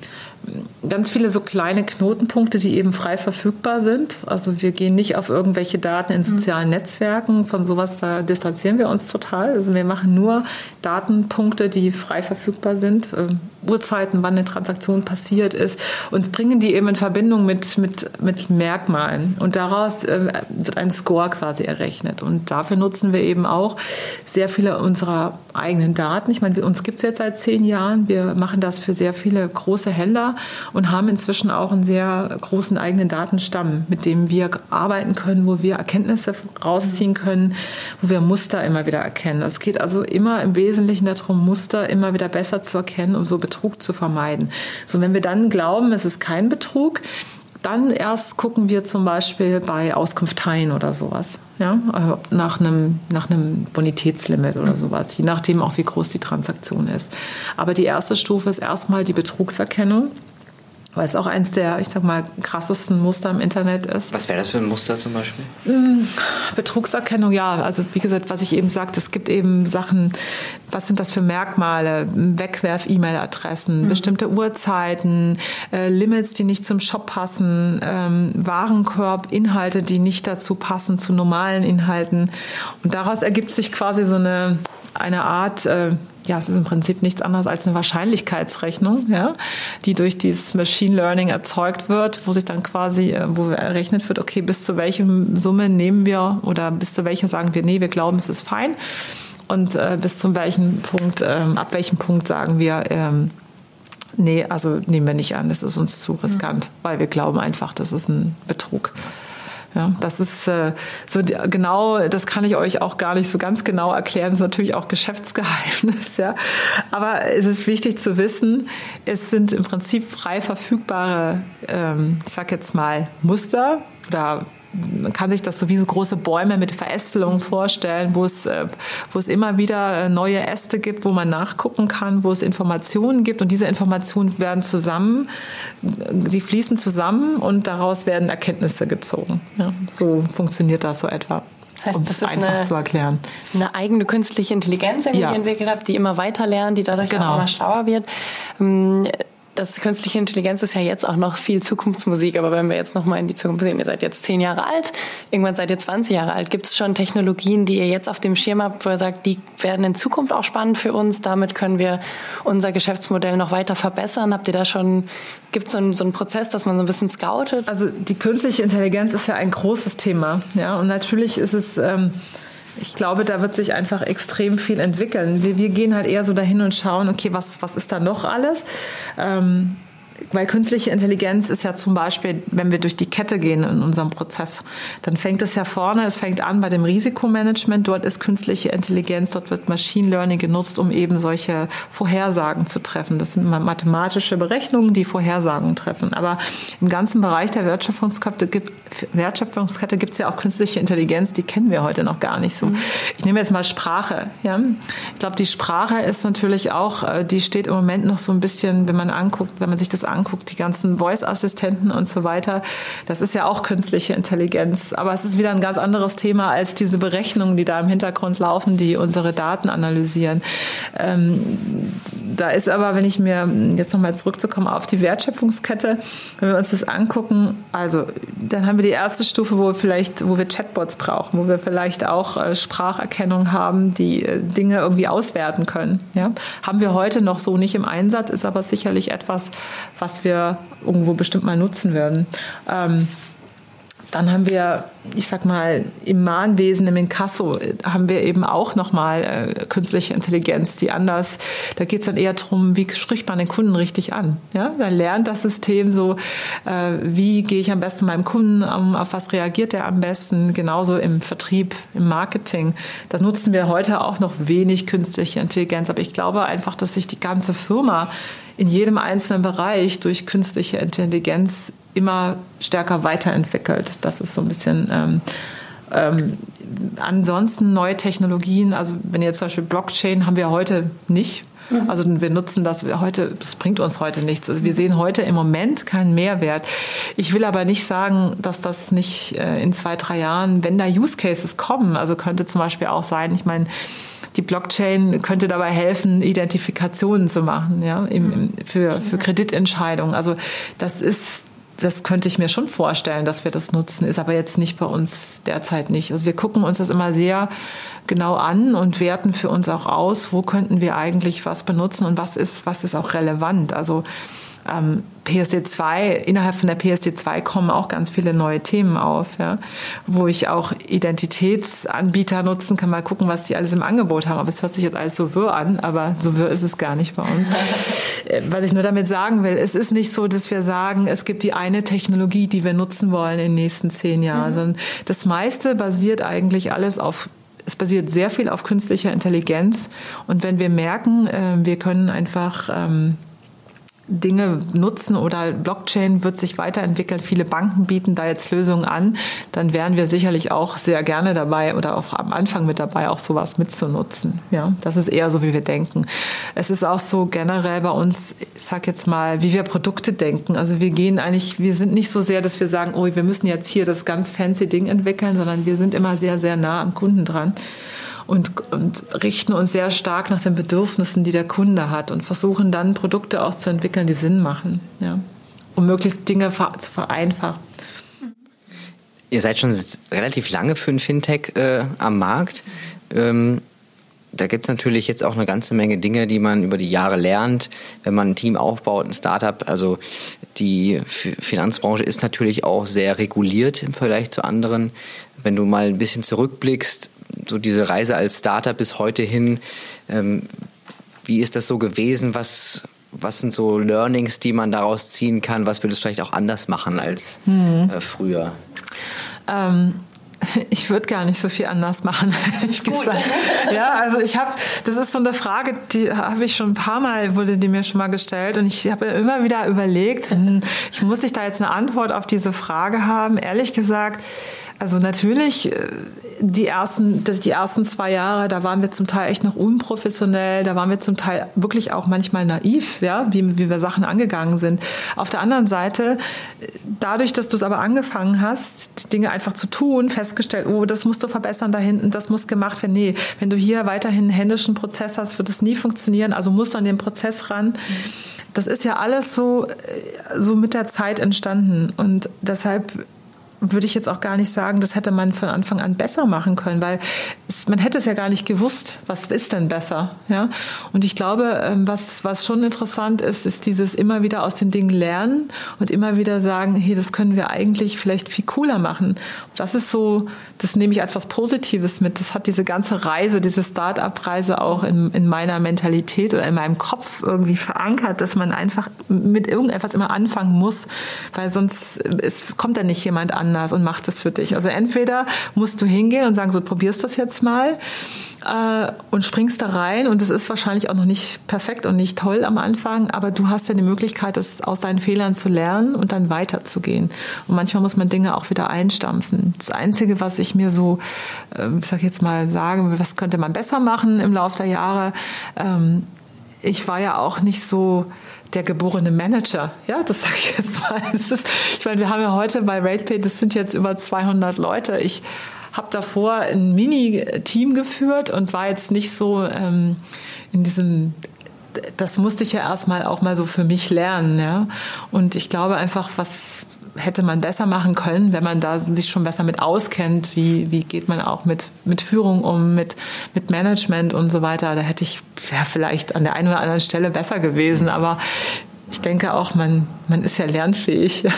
ganz viele so kleine Knotenpunkte, die eben frei verfügbar sind. Also wir gehen nicht auf irgendwelche Daten in sozialen mhm. Netzwerken. Von sowas da distanzieren wir uns total. Also wir machen nur Datenpunkte, die frei verfügbar sind, ähm, Uhrzeiten, wann eine Transaktion passiert ist und bringen die eben in Verbindung mit, mit, mit Merkmalen. Und daraus äh, wird ein Score quasi errechnet. Und dafür nutzen wir eben auch sehr viele unserer eigenen Daten. Ich meine, uns gibt es jetzt seit zehn Jahren. Wir machen das für sehr viele große Händler und haben inzwischen auch einen sehr großen eigenen Datenstamm, mit dem wir arbeiten können, wo wir Erkenntnisse rausziehen können, wo wir Muster immer wieder erkennen. Es geht also immer im Wesentlichen darum, Muster immer wieder besser zu erkennen, um so Betrug zu vermeiden. So, wenn wir dann glauben, es ist kein Betrug, dann erst gucken wir zum Beispiel bei Auskunfteien oder sowas, ja, äh, nach einem, nach einem Bonitätslimit oder sowas, je nachdem auch, wie groß die Transaktion ist. Aber die erste Stufe ist erstmal die Betrugserkennung weil es auch eins der, ich sag mal, krassesten Muster im Internet ist. Was wäre das für ein Muster zum Beispiel? Hm, Betrugserkennung, ja. Also wie gesagt, was ich eben sagte, es gibt eben Sachen, was sind das für Merkmale? Wegwerf-E-Mail-Adressen, mhm. bestimmte Uhrzeiten, äh, Limits, die nicht zum Shop passen, ähm, Warenkorb, Inhalte, die nicht dazu passen, zu normalen Inhalten. Und daraus ergibt sich quasi so eine, eine Art, äh, ja, es ist im Prinzip nichts anderes als eine Wahrscheinlichkeitsrechnung, ja, die durch dieses Machine Learning erzeugt wird, wo sich dann quasi, äh, wo errechnet wird, okay, bis zu welchem Summe nehmen wir oder bis zu welcher sagen wir, nee, wir glauben, es ist fein. Und äh, bis zum welchen Punkt, ähm, ab welchem Punkt sagen wir, ähm, nee, also nehmen wir nicht an, das ist uns zu riskant, mhm. weil wir glauben einfach, das ist ein Betrug. Ja, das ist äh, so genau, das kann ich euch auch gar nicht so ganz genau erklären. Das ist natürlich auch Geschäftsgeheimnis, ja. Aber es ist wichtig zu wissen, es sind im Prinzip frei verfügbare, ähm, ich sag jetzt mal Muster oder man kann sich das so wie so große Bäume mit Verästelungen vorstellen, wo es, äh, wo es immer wieder äh, neue Äste gibt, wo man nachgucken kann, wo es Informationen gibt und diese Informationen werden zusammen, die fließen zusammen und daraus werden Erkenntnisse gezogen. Ja, so funktioniert das so etwa. Das heißt, um das ist einfach eine, zu erklären. Eine eigene künstliche Intelligenz, die ja. ihr entwickelt habt, die immer weiter lernt, die dadurch genau. auch immer schlauer wird. Das künstliche Intelligenz ist ja jetzt auch noch viel Zukunftsmusik, aber wenn wir jetzt noch mal in die Zukunft sehen, ihr seid jetzt zehn Jahre alt, irgendwann seid ihr 20 Jahre alt, gibt es schon Technologien, die ihr jetzt auf dem Schirm habt, wo ihr sagt, die werden in Zukunft auch spannend für uns, damit können wir unser Geschäftsmodell noch weiter verbessern? Habt ihr da schon, gibt es so, einen, so einen Prozess, dass man so ein bisschen scoutet? Also die künstliche Intelligenz ist ja ein großes Thema, ja, und natürlich ist es... Ähm ich glaube, da wird sich einfach extrem viel entwickeln. Wir, wir gehen halt eher so dahin und schauen, okay, was, was ist da noch alles? Ähm, weil künstliche Intelligenz ist ja zum Beispiel, wenn wir durch die Kette gehen in unserem Prozess, dann fängt es ja vorne, es fängt an bei dem Risikomanagement, dort ist künstliche Intelligenz, dort wird Machine Learning genutzt, um eben solche Vorhersagen zu treffen. Das sind mathematische Berechnungen, die Vorhersagen treffen. Aber im ganzen Bereich der Wertschöpfungskette gibt Wertschöpfungskette gibt es ja auch künstliche Intelligenz, die kennen wir heute noch gar nicht so. Mhm. Ich nehme jetzt mal Sprache. Ja? Ich glaube, die Sprache ist natürlich auch, äh, die steht im Moment noch so ein bisschen, wenn man anguckt, wenn man sich das anguckt, die ganzen Voice-Assistenten und so weiter, das ist ja auch künstliche Intelligenz. Aber es ist wieder ein ganz anderes Thema als diese Berechnungen, die da im Hintergrund laufen, die unsere Daten analysieren. Ähm, da ist aber, wenn ich mir jetzt nochmal zurückzukommen auf die Wertschöpfungskette, wenn wir uns das angucken, also dann haben wir die erste Stufe, wo wir vielleicht, wo wir Chatbots brauchen, wo wir vielleicht auch äh, Spracherkennung haben, die äh, Dinge irgendwie auswerten können. Ja? Haben wir heute noch so nicht im Einsatz, ist aber sicherlich etwas, was wir irgendwo bestimmt mal nutzen werden. Ähm, dann haben wir, ich sag mal, im Mahnwesen, im Inkasso, haben wir eben auch nochmal äh, künstliche Intelligenz, die anders, da geht es dann eher darum, wie spricht man den Kunden richtig an. Ja? Da lernt das System so, äh, wie gehe ich am besten meinem Kunden um, auf was reagiert er am besten, genauso im Vertrieb, im Marketing. Das nutzen wir heute auch noch wenig künstliche Intelligenz, aber ich glaube einfach, dass sich die ganze Firma in jedem einzelnen Bereich durch künstliche Intelligenz immer stärker weiterentwickelt. Das ist so ein bisschen. Ähm, ähm, ansonsten neue Technologien, also wenn ihr zum Beispiel Blockchain haben wir heute nicht. Mhm. Also wir nutzen das heute, das bringt uns heute nichts. Also wir sehen heute im Moment keinen Mehrwert. Ich will aber nicht sagen, dass das nicht äh, in zwei, drei Jahren, wenn da Use Cases kommen, also könnte zum Beispiel auch sein, ich meine, die Blockchain könnte dabei helfen, Identifikationen zu machen, ja, im, für, für Kreditentscheidungen. Also das ist das könnte ich mir schon vorstellen, dass wir das nutzen, ist aber jetzt nicht bei uns derzeit nicht. Also wir gucken uns das immer sehr genau an und werten für uns auch aus, wo könnten wir eigentlich was benutzen und was ist, was ist auch relevant. Also ähm, PSD2, innerhalb von der PSD2 kommen auch ganz viele neue Themen auf, ja, wo ich auch Identitätsanbieter nutzen kann, mal gucken, was die alles im Angebot haben. Aber es hört sich jetzt alles so wirr an, aber so wirr ist es gar nicht bei uns. Äh, was ich nur damit sagen will, es ist nicht so, dass wir sagen, es gibt die eine Technologie, die wir nutzen wollen in den nächsten zehn Jahren, mhm. sondern das meiste basiert eigentlich alles auf es basiert sehr viel auf künstlicher Intelligenz. Und wenn wir merken, äh, wir können einfach ähm, Dinge nutzen oder Blockchain wird sich weiterentwickeln. Viele Banken bieten da jetzt Lösungen an. Dann wären wir sicherlich auch sehr gerne dabei oder auch am Anfang mit dabei, auch sowas mitzunutzen. Ja, das ist eher so, wie wir denken. Es ist auch so generell bei uns, ich sag jetzt mal, wie wir Produkte denken. Also wir gehen eigentlich, wir sind nicht so sehr, dass wir sagen, oh, wir müssen jetzt hier das ganz fancy Ding entwickeln, sondern wir sind immer sehr, sehr nah am Kunden dran und, und richten uns sehr stark nach den Bedürfnissen, die der Kunde hat und versuchen dann Produkte auch zu entwickeln, die Sinn machen, ja, um möglichst Dinge zu vereinfachen. Ihr seid schon relativ lange für ein Fintech äh, am Markt. Ähm, da gibt es natürlich jetzt auch eine ganze Menge Dinge, die man über die Jahre lernt, wenn man ein Team aufbaut, ein Startup. Also die Finanzbranche ist natürlich auch sehr reguliert im Vergleich zu anderen. Wenn du mal ein bisschen zurückblickst, so diese Reise als Startup bis heute hin, ähm, wie ist das so gewesen? Was, was sind so Learnings, die man daraus ziehen kann? Was würdest du vielleicht auch anders machen als mhm. äh, früher? Ähm ich würde gar nicht so viel anders machen, ich Gut. gesagt. Ja, also ich habe, das ist so eine Frage, die habe ich schon ein paar Mal, wurde die mir schon mal gestellt und ich habe immer wieder überlegt, hm, ich muss ich da jetzt eine Antwort auf diese Frage haben. Ehrlich gesagt, also natürlich, äh, die ersten, die ersten zwei Jahre, da waren wir zum Teil echt noch unprofessionell, da waren wir zum Teil wirklich auch manchmal naiv, ja, wie, wie wir Sachen angegangen sind. Auf der anderen Seite, dadurch, dass du es aber angefangen hast, die Dinge einfach zu tun, festgestellt, oh, das musst du verbessern da hinten, das muss gemacht werden. Nee, wenn du hier weiterhin einen händischen Prozess hast, wird es nie funktionieren, also musst du an den Prozess ran. Das ist ja alles so, äh, so mit der Zeit entstanden und deshalb würde ich jetzt auch gar nicht sagen, das hätte man von Anfang an besser machen können, weil es, man hätte es ja gar nicht gewusst, was ist denn besser. Ja? Und ich glaube, ähm, was, was schon interessant ist, ist dieses immer wieder aus den Dingen lernen und immer wieder sagen, hey, das können wir eigentlich vielleicht viel cooler machen. Das ist so, das nehme ich als was Positives mit. Das hat diese ganze Reise, diese Start-up-Reise auch in, in meiner Mentalität oder in meinem Kopf irgendwie verankert, dass man einfach mit irgendetwas immer anfangen muss, weil sonst es kommt dann nicht jemand an anders und macht es für dich. Also entweder musst du hingehen und sagen, so probierst das jetzt mal äh, und springst da rein und es ist wahrscheinlich auch noch nicht perfekt und nicht toll am Anfang, aber du hast ja die Möglichkeit, das aus deinen Fehlern zu lernen und dann weiterzugehen. Und manchmal muss man Dinge auch wieder einstampfen. Das Einzige, was ich mir so, äh, ich jetzt mal, sage, was könnte man besser machen im Laufe der Jahre, ähm, ich war ja auch nicht so der geborene Manager. Ja, das sage ich jetzt mal. Ist, ich meine, wir haben ja heute bei RatePay, das sind jetzt über 200 Leute. Ich habe davor ein Mini-Team geführt und war jetzt nicht so ähm, in diesem das musste ich ja erstmal auch mal so für mich lernen, ja. Und ich glaube einfach, was hätte man besser machen können, wenn man da sich schon besser mit auskennt, wie, wie geht man auch mit, mit Führung um, mit, mit Management und so weiter. Da hätte ich, vielleicht an der einen oder anderen Stelle besser gewesen, aber ich denke auch, man, man ist ja lernfähig.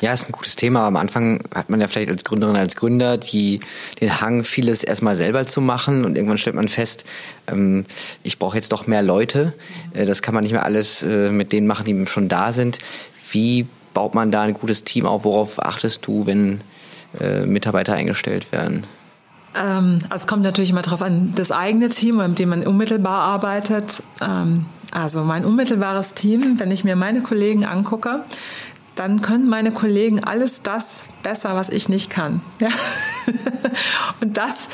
Ja, ist ein gutes Thema. Am Anfang hat man ja vielleicht als Gründerin, als Gründer die, den Hang, vieles erstmal selber zu machen und irgendwann stellt man fest, ähm, ich brauche jetzt doch mehr Leute. Äh, das kann man nicht mehr alles äh, mit denen machen, die schon da sind. Wie baut man da ein gutes Team auf? Worauf achtest du, wenn äh, Mitarbeiter eingestellt werden? Ähm, also es kommt natürlich immer darauf an, das eigene Team, mit dem man unmittelbar arbeitet. Ähm, also mein unmittelbares Team, wenn ich mir meine Kollegen angucke, dann können meine Kollegen alles das besser, was ich nicht kann. Ja? Und das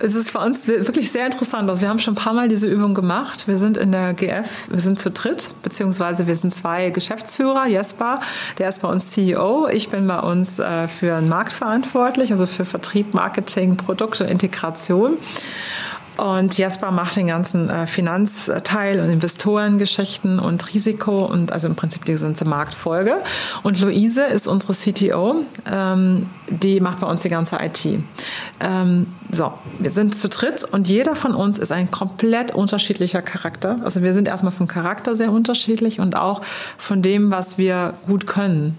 es ist für uns wirklich sehr interessant. Also wir haben schon ein paar Mal diese Übung gemacht. Wir sind in der GF, wir sind zu dritt, beziehungsweise wir sind zwei Geschäftsführer. Jesper, der ist bei uns CEO. Ich bin bei uns äh, für den Markt verantwortlich, also für Vertrieb, Marketing, Produkte, Integration. Und Jasper macht den ganzen äh, Finanzteil und Investorengeschichten und Risiko und also im Prinzip die ganze Marktfolge. Und Luise ist unsere CTO, ähm, die macht bei uns die ganze IT. Ähm, so, wir sind zu dritt und jeder von uns ist ein komplett unterschiedlicher Charakter. Also wir sind erstmal vom Charakter sehr unterschiedlich und auch von dem, was wir gut können.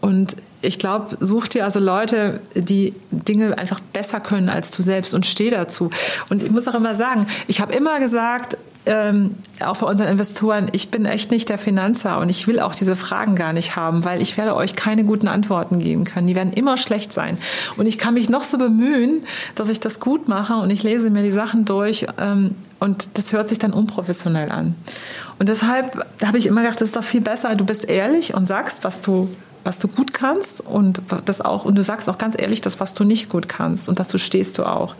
Und ich glaube, such dir also Leute, die Dinge einfach besser können als du selbst und steh dazu. Und ich muss auch immer sagen, ich habe immer gesagt, ähm, auch bei unseren Investoren, ich bin echt nicht der Finanzer und ich will auch diese Fragen gar nicht haben, weil ich werde euch keine guten Antworten geben können. Die werden immer schlecht sein. Und ich kann mich noch so bemühen, dass ich das gut mache und ich lese mir die Sachen durch ähm, und das hört sich dann unprofessionell an. Und deshalb habe ich immer gedacht, das ist doch viel besser, du bist ehrlich und sagst, was du was du gut kannst und das auch und du sagst auch ganz ehrlich das was du nicht gut kannst und dazu stehst du auch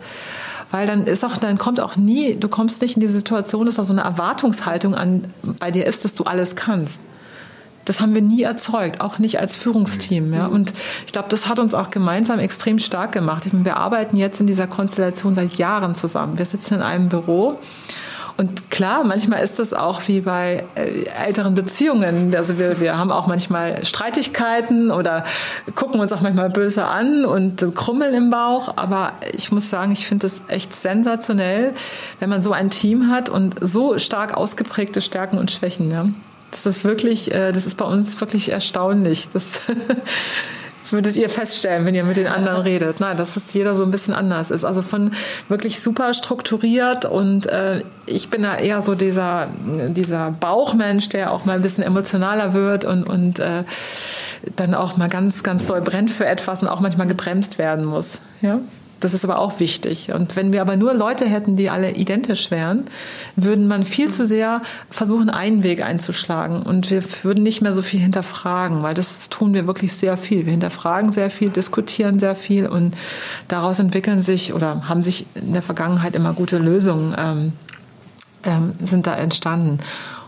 weil dann ist auch dann kommt auch nie du kommst nicht in die Situation dass da so eine Erwartungshaltung an bei dir ist dass du alles kannst das haben wir nie erzeugt, auch nicht als Führungsteam. Ja. Und ich glaube, das hat uns auch gemeinsam extrem stark gemacht. Ich meine, wir arbeiten jetzt in dieser Konstellation seit Jahren zusammen. Wir sitzen in einem Büro und klar, manchmal ist das auch wie bei äh, älteren Beziehungen. Also wir, wir haben auch manchmal Streitigkeiten oder gucken uns auch manchmal böse an und krummeln im Bauch. Aber ich muss sagen, ich finde es echt sensationell, wenn man so ein Team hat und so stark ausgeprägte Stärken und Schwächen. Ja. Das ist wirklich, äh, das ist bei uns wirklich erstaunlich. Das würdet ihr feststellen, wenn ihr mit den anderen redet. Nein, dass es jeder so ein bisschen anders ist. Also von wirklich super strukturiert und äh, ich bin da eher so dieser, dieser Bauchmensch, der auch mal ein bisschen emotionaler wird und, und äh, dann auch mal ganz, ganz doll brennt für etwas und auch manchmal gebremst werden muss. Ja? Das ist aber auch wichtig. Und wenn wir aber nur Leute hätten, die alle identisch wären, würden man viel zu sehr versuchen, einen Weg einzuschlagen. Und wir würden nicht mehr so viel hinterfragen, weil das tun wir wirklich sehr viel. Wir hinterfragen sehr viel, diskutieren sehr viel und daraus entwickeln sich oder haben sich in der Vergangenheit immer gute Lösungen ähm, ähm, sind da entstanden.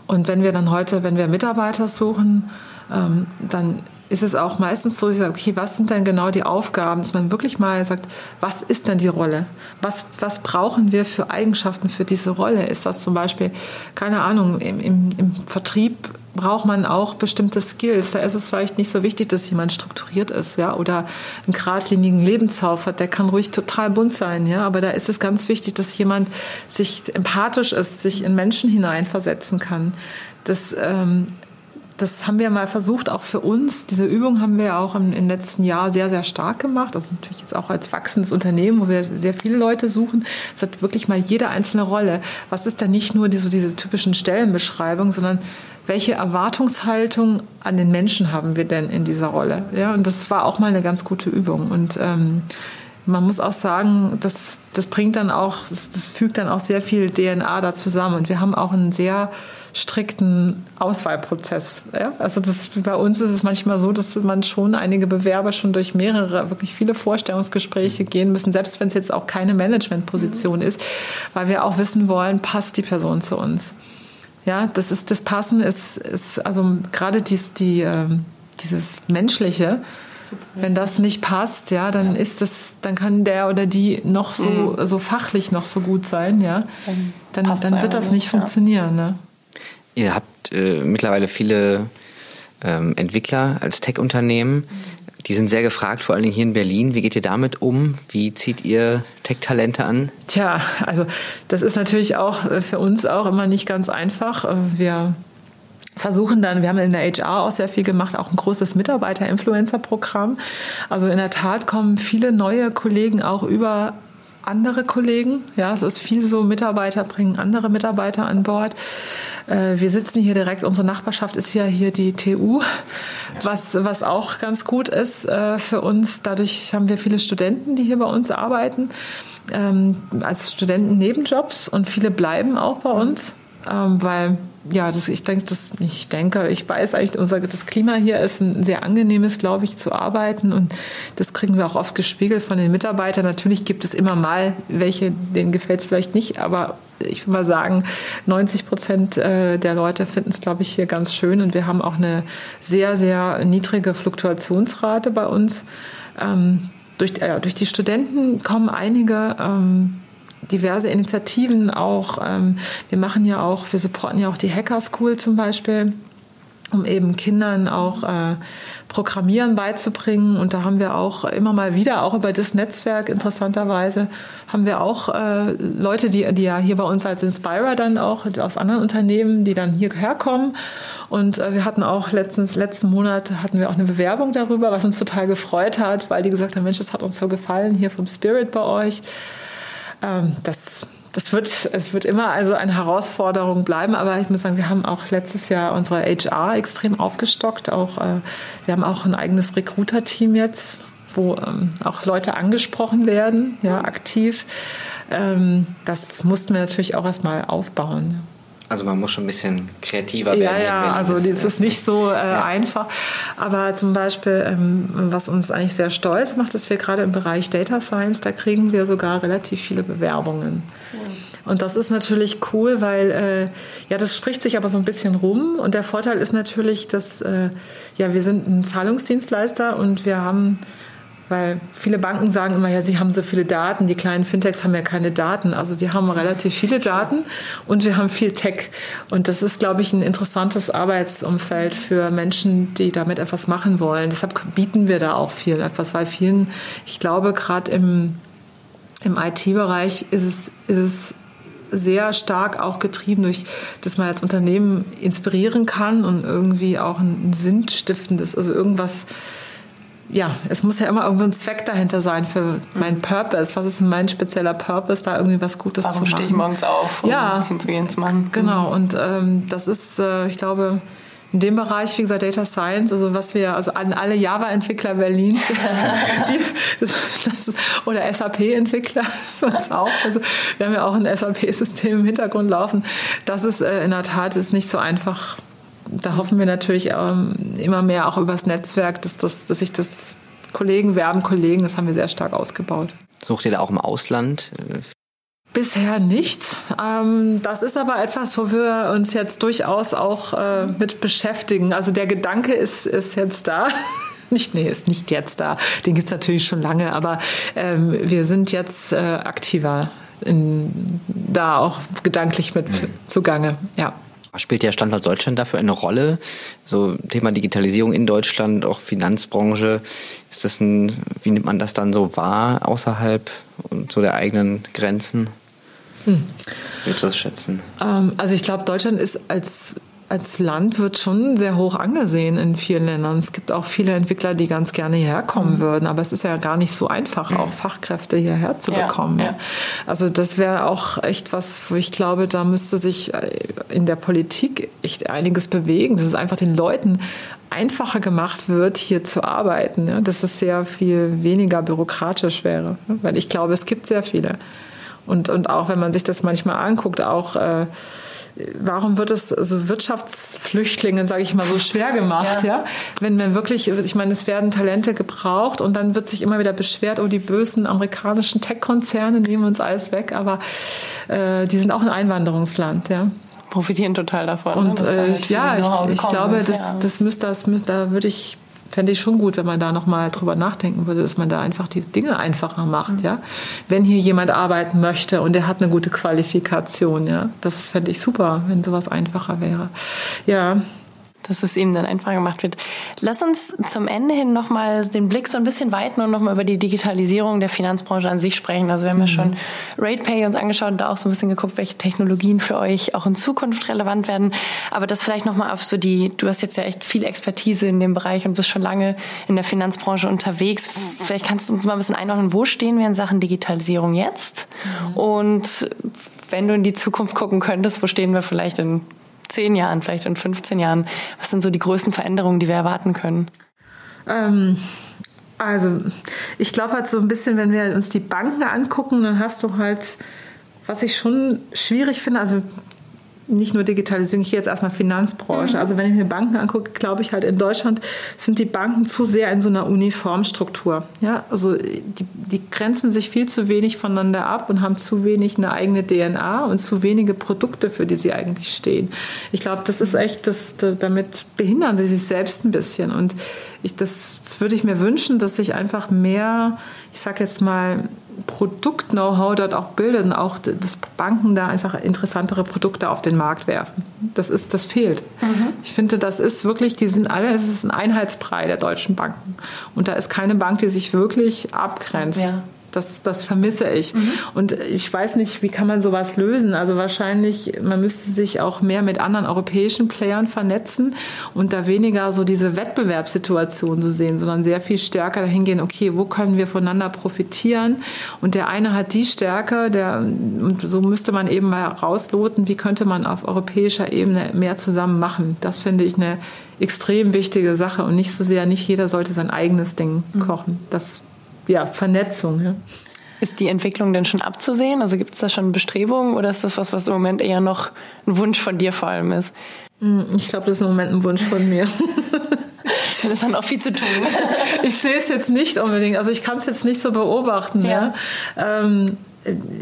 Und wenn wir dann heute, wenn wir Mitarbeiter suchen, ähm, dann ist es auch meistens so, ich sage, okay, was sind denn genau die Aufgaben, dass man wirklich mal sagt, was ist denn die Rolle? Was, was brauchen wir für Eigenschaften für diese Rolle? Ist das zum Beispiel, keine Ahnung, im, im, im Vertrieb braucht man auch bestimmte Skills. Da ist es vielleicht nicht so wichtig, dass jemand strukturiert ist, ja, oder einen geradlinigen Lebenslauf hat. Der kann ruhig total bunt sein, ja, aber da ist es ganz wichtig, dass jemand sich empathisch ist, sich in Menschen hineinversetzen kann. Das ähm, das haben wir mal versucht, auch für uns. Diese Übung haben wir auch im, im, letzten Jahr sehr, sehr stark gemacht. Also natürlich jetzt auch als wachsendes Unternehmen, wo wir sehr viele Leute suchen. Es hat wirklich mal jede einzelne Rolle. Was ist denn nicht nur diese, diese typischen Stellenbeschreibungen, sondern welche Erwartungshaltung an den Menschen haben wir denn in dieser Rolle? Ja, und das war auch mal eine ganz gute Übung. Und ähm, man muss auch sagen, das, das bringt dann auch, das, das fügt dann auch sehr viel DNA da zusammen. Und wir haben auch einen sehr strikten Auswahlprozess. Ja? Also das, bei uns ist es manchmal so, dass man schon einige Bewerber schon durch mehrere, wirklich viele Vorstellungsgespräche gehen müssen, selbst wenn es jetzt auch keine Managementposition mhm. ist, weil wir auch wissen wollen, passt die Person zu uns. Ja, das ist das Passen ist, ist also gerade dies, die, äh, dieses menschliche. Super. Wenn das nicht passt, ja, dann ja. ist das, dann kann der oder die noch so, mhm. so fachlich noch so gut sein, ja. Dann, dann, dann wird das nicht ja. funktionieren. Ne? Ihr habt äh, mittlerweile viele ähm, Entwickler als Tech-Unternehmen. Die sind sehr gefragt, vor allen Dingen hier in Berlin. Wie geht ihr damit um? Wie zieht ihr Tech-Talente an? Tja, also das ist natürlich auch äh, für uns auch immer nicht ganz einfach. Äh, wir versuchen dann, wir haben in der HR auch sehr viel gemacht, auch ein großes Mitarbeiter-Influencer-Programm. Also in der Tat kommen viele neue Kollegen auch über andere Kollegen. Ja, es ist viel so, Mitarbeiter bringen andere Mitarbeiter an Bord. Äh, wir sitzen hier direkt, unsere Nachbarschaft ist ja hier die TU, was, was auch ganz gut ist äh, für uns. Dadurch haben wir viele Studenten, die hier bei uns arbeiten, ähm, als Studenten Nebenjobs und viele bleiben auch bei uns, ähm, weil ja, das, ich denke, das, ich denke, ich weiß eigentlich, unser, das Klima hier ist ein sehr angenehmes, glaube ich, zu arbeiten und das kriegen wir auch oft gespiegelt von den Mitarbeitern. Natürlich gibt es immer mal welche, denen gefällt es vielleicht nicht, aber ich würde mal sagen, 90 Prozent äh, der Leute finden es, glaube ich, hier ganz schön und wir haben auch eine sehr, sehr niedrige Fluktuationsrate bei uns. Ähm, durch, äh, durch die Studenten kommen einige ähm, diverse Initiativen auch. Ähm, wir machen ja auch, wir supporten ja auch die Hacker School zum Beispiel, um eben Kindern auch äh, Programmieren beizubringen. Und da haben wir auch immer mal wieder, auch über das Netzwerk interessanterweise, haben wir auch äh, Leute, die, die ja hier bei uns als Inspirer dann auch aus anderen Unternehmen, die dann hierher kommen. Und äh, wir hatten auch letztens, letzten Monat hatten wir auch eine Bewerbung darüber, was uns total gefreut hat, weil die gesagt haben, Mensch, das hat uns so gefallen hier vom Spirit bei euch. Ähm, das, das wird, es wird immer also eine Herausforderung bleiben, aber ich muss sagen, wir haben auch letztes Jahr unsere HR extrem aufgestockt. Auch, äh, wir haben auch ein eigenes Recruiter-Team jetzt, wo ähm, auch Leute angesprochen werden, ja, aktiv. Ähm, das mussten wir natürlich auch erstmal aufbauen. Also man muss schon ein bisschen kreativer werden. Ja, ja, also das ist nicht so äh, ja. einfach. Aber zum Beispiel, ähm, was uns eigentlich sehr stolz macht, ist wir gerade im Bereich Data Science, da kriegen wir sogar relativ viele Bewerbungen. Ja. Und das ist natürlich cool, weil äh, ja, das spricht sich aber so ein bisschen rum. Und der Vorteil ist natürlich, dass äh, ja, wir sind ein Zahlungsdienstleister und wir haben weil viele Banken sagen immer, ja, sie haben so viele Daten, die kleinen Fintechs haben ja keine Daten. Also wir haben relativ viele Daten und wir haben viel Tech. Und das ist, glaube ich, ein interessantes Arbeitsumfeld für Menschen, die damit etwas machen wollen. Deshalb bieten wir da auch viel etwas, weil vielen, ich glaube, gerade im, im IT-Bereich ist es, ist es sehr stark auch getrieben durch, dass man als Unternehmen inspirieren kann und irgendwie auch ein sinnstiftendes, also irgendwas ja, es muss ja immer irgendwo ein Zweck dahinter sein für meinen Purpose. Was ist mein spezieller Purpose, da irgendwie was Gutes Warum zu machen? Warum stehe ich morgens auf, um ja, hinzugehen zu machen? Genau, und ähm, das ist, äh, ich glaube, in dem Bereich, wie gesagt, Data Science, also was wir, also an alle Java-Entwickler Berlins, die, das, das, oder SAP-Entwickler für uns auch. Also wir haben ja auch ein SAP-System im Hintergrund laufen. Das ist äh, in der Tat ist nicht so einfach da hoffen wir natürlich ähm, immer mehr auch übers Netzwerk, dass, das, dass sich das Kollegen werben, Kollegen, das haben wir sehr stark ausgebaut. Sucht ihr da auch im Ausland? Bisher nicht. Ähm, das ist aber etwas, wo wir uns jetzt durchaus auch äh, mit beschäftigen. Also der Gedanke ist, ist jetzt da. nicht, nee, ist nicht jetzt da. Den gibt es natürlich schon lange, aber ähm, wir sind jetzt äh, aktiver in, da auch gedanklich mit mhm. zugange. Ja. Spielt der Standort Deutschland dafür eine Rolle? So Thema Digitalisierung in Deutschland, auch Finanzbranche. Ist das ein, wie nimmt man das dann so wahr außerhalb so der eigenen Grenzen? Hm. Würdest du das schätzen? Ähm, also ich glaube, Deutschland ist als als Land wird schon sehr hoch angesehen in vielen Ländern. Es gibt auch viele Entwickler, die ganz gerne hierher kommen mhm. würden, aber es ist ja gar nicht so einfach, auch Fachkräfte hierher zu ja, bekommen. Ja. Also das wäre auch echt was, wo ich glaube, da müsste sich äh, in der Politik echt einiges bewegen, dass es einfach den Leuten einfacher gemacht wird, hier zu arbeiten. Ja? Dass es sehr viel weniger bürokratisch wäre. Weil ich glaube, es gibt sehr viele. Und, und auch wenn man sich das manchmal anguckt, auch äh, warum wird es so Wirtschaftsflüchtlingen, sage ich mal, so schwer gemacht, ja. ja? Wenn man wirklich, ich meine, es werden Talente gebraucht und dann wird sich immer wieder beschwert, oh, die bösen amerikanischen Tech-Konzerne nehmen uns alles weg, aber äh, die sind auch ein Einwanderungsland, ja profitieren total davon. Und ne? äh, halt ja, ich, ich glaube, das, das müsste, das müsste, da würde ich fände ich schon gut, wenn man da nochmal drüber nachdenken würde, dass man da einfach die Dinge einfacher macht, ja. Wenn hier jemand arbeiten möchte und der hat eine gute Qualifikation, ja, das fände ich super, wenn sowas einfacher wäre. Ja dass es ihm dann einfacher gemacht wird. Lass uns zum Ende hin nochmal den Blick so ein bisschen weiten und nochmal über die Digitalisierung der Finanzbranche an sich sprechen. Also wir haben mhm. ja schon RatePay uns angeschaut und da auch so ein bisschen geguckt, welche Technologien für euch auch in Zukunft relevant werden. Aber das vielleicht nochmal auf so die, du hast jetzt ja echt viel Expertise in dem Bereich und bist schon lange in der Finanzbranche unterwegs. Vielleicht kannst du uns mal ein bisschen einordnen, wo stehen wir in Sachen Digitalisierung jetzt? Mhm. Und wenn du in die Zukunft gucken könntest, wo stehen wir vielleicht in zehn Jahren, vielleicht in 15 Jahren? Was sind so die größten Veränderungen, die wir erwarten können? Ähm, also ich glaube halt so ein bisschen, wenn wir uns die Banken angucken, dann hast du halt, was ich schon schwierig finde, also nicht nur Digitalisierung, ich gehe jetzt erstmal Finanzbranche. Mhm. Also wenn ich mir Banken angucke, glaube ich halt in Deutschland sind die Banken zu sehr in so einer Uniformstruktur. Ja, also die, die grenzen sich viel zu wenig voneinander ab und haben zu wenig eine eigene DNA und zu wenige Produkte, für die sie eigentlich stehen. Ich glaube, das ist echt, das, damit behindern sie sich selbst ein bisschen. Und ich, das, das würde ich mir wünschen, dass sich einfach mehr, ich sag jetzt mal, Produkt-Know-how dort auch bildet und auch dass Banken da einfach interessantere Produkte auf den Markt werfen. Das ist, das fehlt. Mhm. Ich finde, das ist wirklich, die sind alle, es ist ein Einheitsbrei der deutschen Banken. Und da ist keine Bank, die sich wirklich abgrenzt. Ja. Das, das vermisse ich. Mhm. Und ich weiß nicht, wie kann man sowas lösen? Also wahrscheinlich, man müsste sich auch mehr mit anderen europäischen Playern vernetzen und da weniger so diese Wettbewerbssituation so sehen, sondern sehr viel stärker dahin gehen, okay, wo können wir voneinander profitieren? Und der eine hat die Stärke, der, und so müsste man eben mal rausloten, wie könnte man auf europäischer Ebene mehr zusammen machen? Das finde ich eine extrem wichtige Sache und nicht so sehr, nicht jeder sollte sein eigenes Ding mhm. kochen. Das ja, Vernetzung. Ja. Ist die Entwicklung denn schon abzusehen? Also gibt es da schon Bestrebungen oder ist das was, was im Moment eher noch ein Wunsch von dir vor allem ist? Hm, ich glaube, das ist im Moment ein Wunsch von mir. das ist dann auch viel zu tun. ich sehe es jetzt nicht unbedingt. Also ich kann es jetzt nicht so beobachten. Ja. ja. Ähm,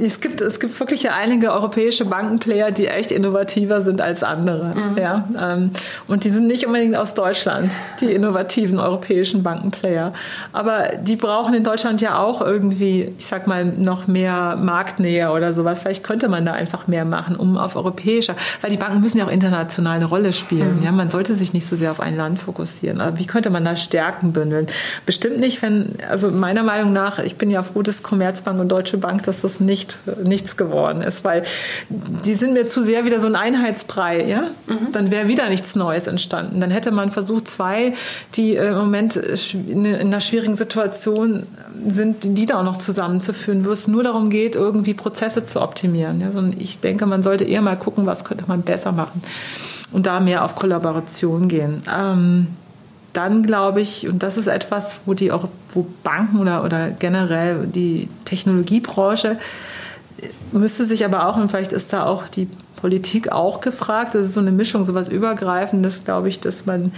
es gibt, es gibt wirklich einige europäische Bankenplayer, die echt innovativer sind als andere. Mhm. Ja, ähm, und die sind nicht unbedingt aus Deutschland, die innovativen europäischen Bankenplayer. Aber die brauchen in Deutschland ja auch irgendwie, ich sag mal, noch mehr Marktnähe oder sowas. Vielleicht könnte man da einfach mehr machen, um auf europäischer, weil die Banken müssen ja auch international eine Rolle spielen. Mhm. Ja, man sollte sich nicht so sehr auf ein Land fokussieren. Aber wie könnte man da Stärken bündeln? Bestimmt nicht, wenn, also meiner Meinung nach, ich bin ja froh, dass Commerzbank und Deutsche Bank, dass das nicht, nichts geworden ist, weil die sind mir zu sehr wieder so ein Einheitsbrei, ja? Mhm. Dann wäre wieder nichts Neues entstanden. Dann hätte man versucht, zwei, die im Moment in einer schwierigen Situation sind, die da auch noch zusammenzuführen, wo es nur darum geht, irgendwie Prozesse zu optimieren. Ja? Sondern ich denke, man sollte eher mal gucken, was könnte man besser machen und da mehr auf Kollaboration gehen. Ähm, dann glaube ich, und das ist etwas, wo die auch, wo Banken oder, oder generell die Technologiebranche müsste sich aber auch, und vielleicht ist da auch die Politik auch gefragt, das ist so eine Mischung, so was Übergreifendes, glaube ich, dass man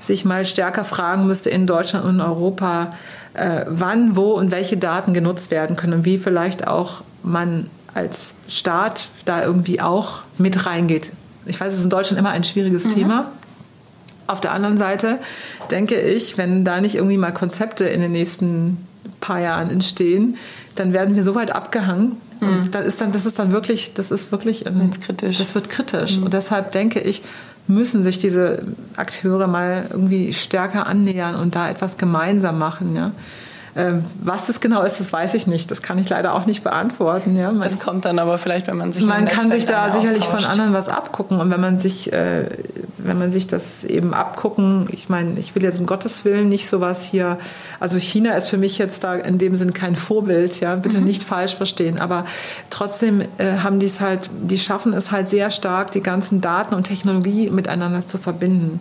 sich mal stärker fragen müsste in Deutschland und in Europa, äh, wann, wo und welche Daten genutzt werden können und wie vielleicht auch man als Staat da irgendwie auch mit reingeht. Ich weiß, es ist in Deutschland immer ein schwieriges mhm. Thema. Auf der anderen Seite denke ich, wenn da nicht irgendwie mal Konzepte in den nächsten paar Jahren entstehen, dann werden wir so weit abgehangen. Mhm. Und das ist dann, das ist dann wirklich, das ist wirklich, ein, kritisch. das wird kritisch. Mhm. Und deshalb denke ich, müssen sich diese Akteure mal irgendwie stärker annähern und da etwas gemeinsam machen. Ja? Ähm, was das genau ist, das weiß ich nicht. Das kann ich leider auch nicht beantworten. Ja, man, das kommt dann aber vielleicht, wenn man sich man kann sich da sicherlich von anderen was abgucken und wenn man sich, äh, wenn man sich das eben abgucken. Ich meine, ich will jetzt um Gottes Willen nicht sowas hier. Also China ist für mich jetzt da in dem Sinn kein Vorbild. Ja, bitte mhm. nicht falsch verstehen. Aber trotzdem äh, haben die es halt, die schaffen es halt sehr stark, die ganzen Daten und Technologie miteinander zu verbinden.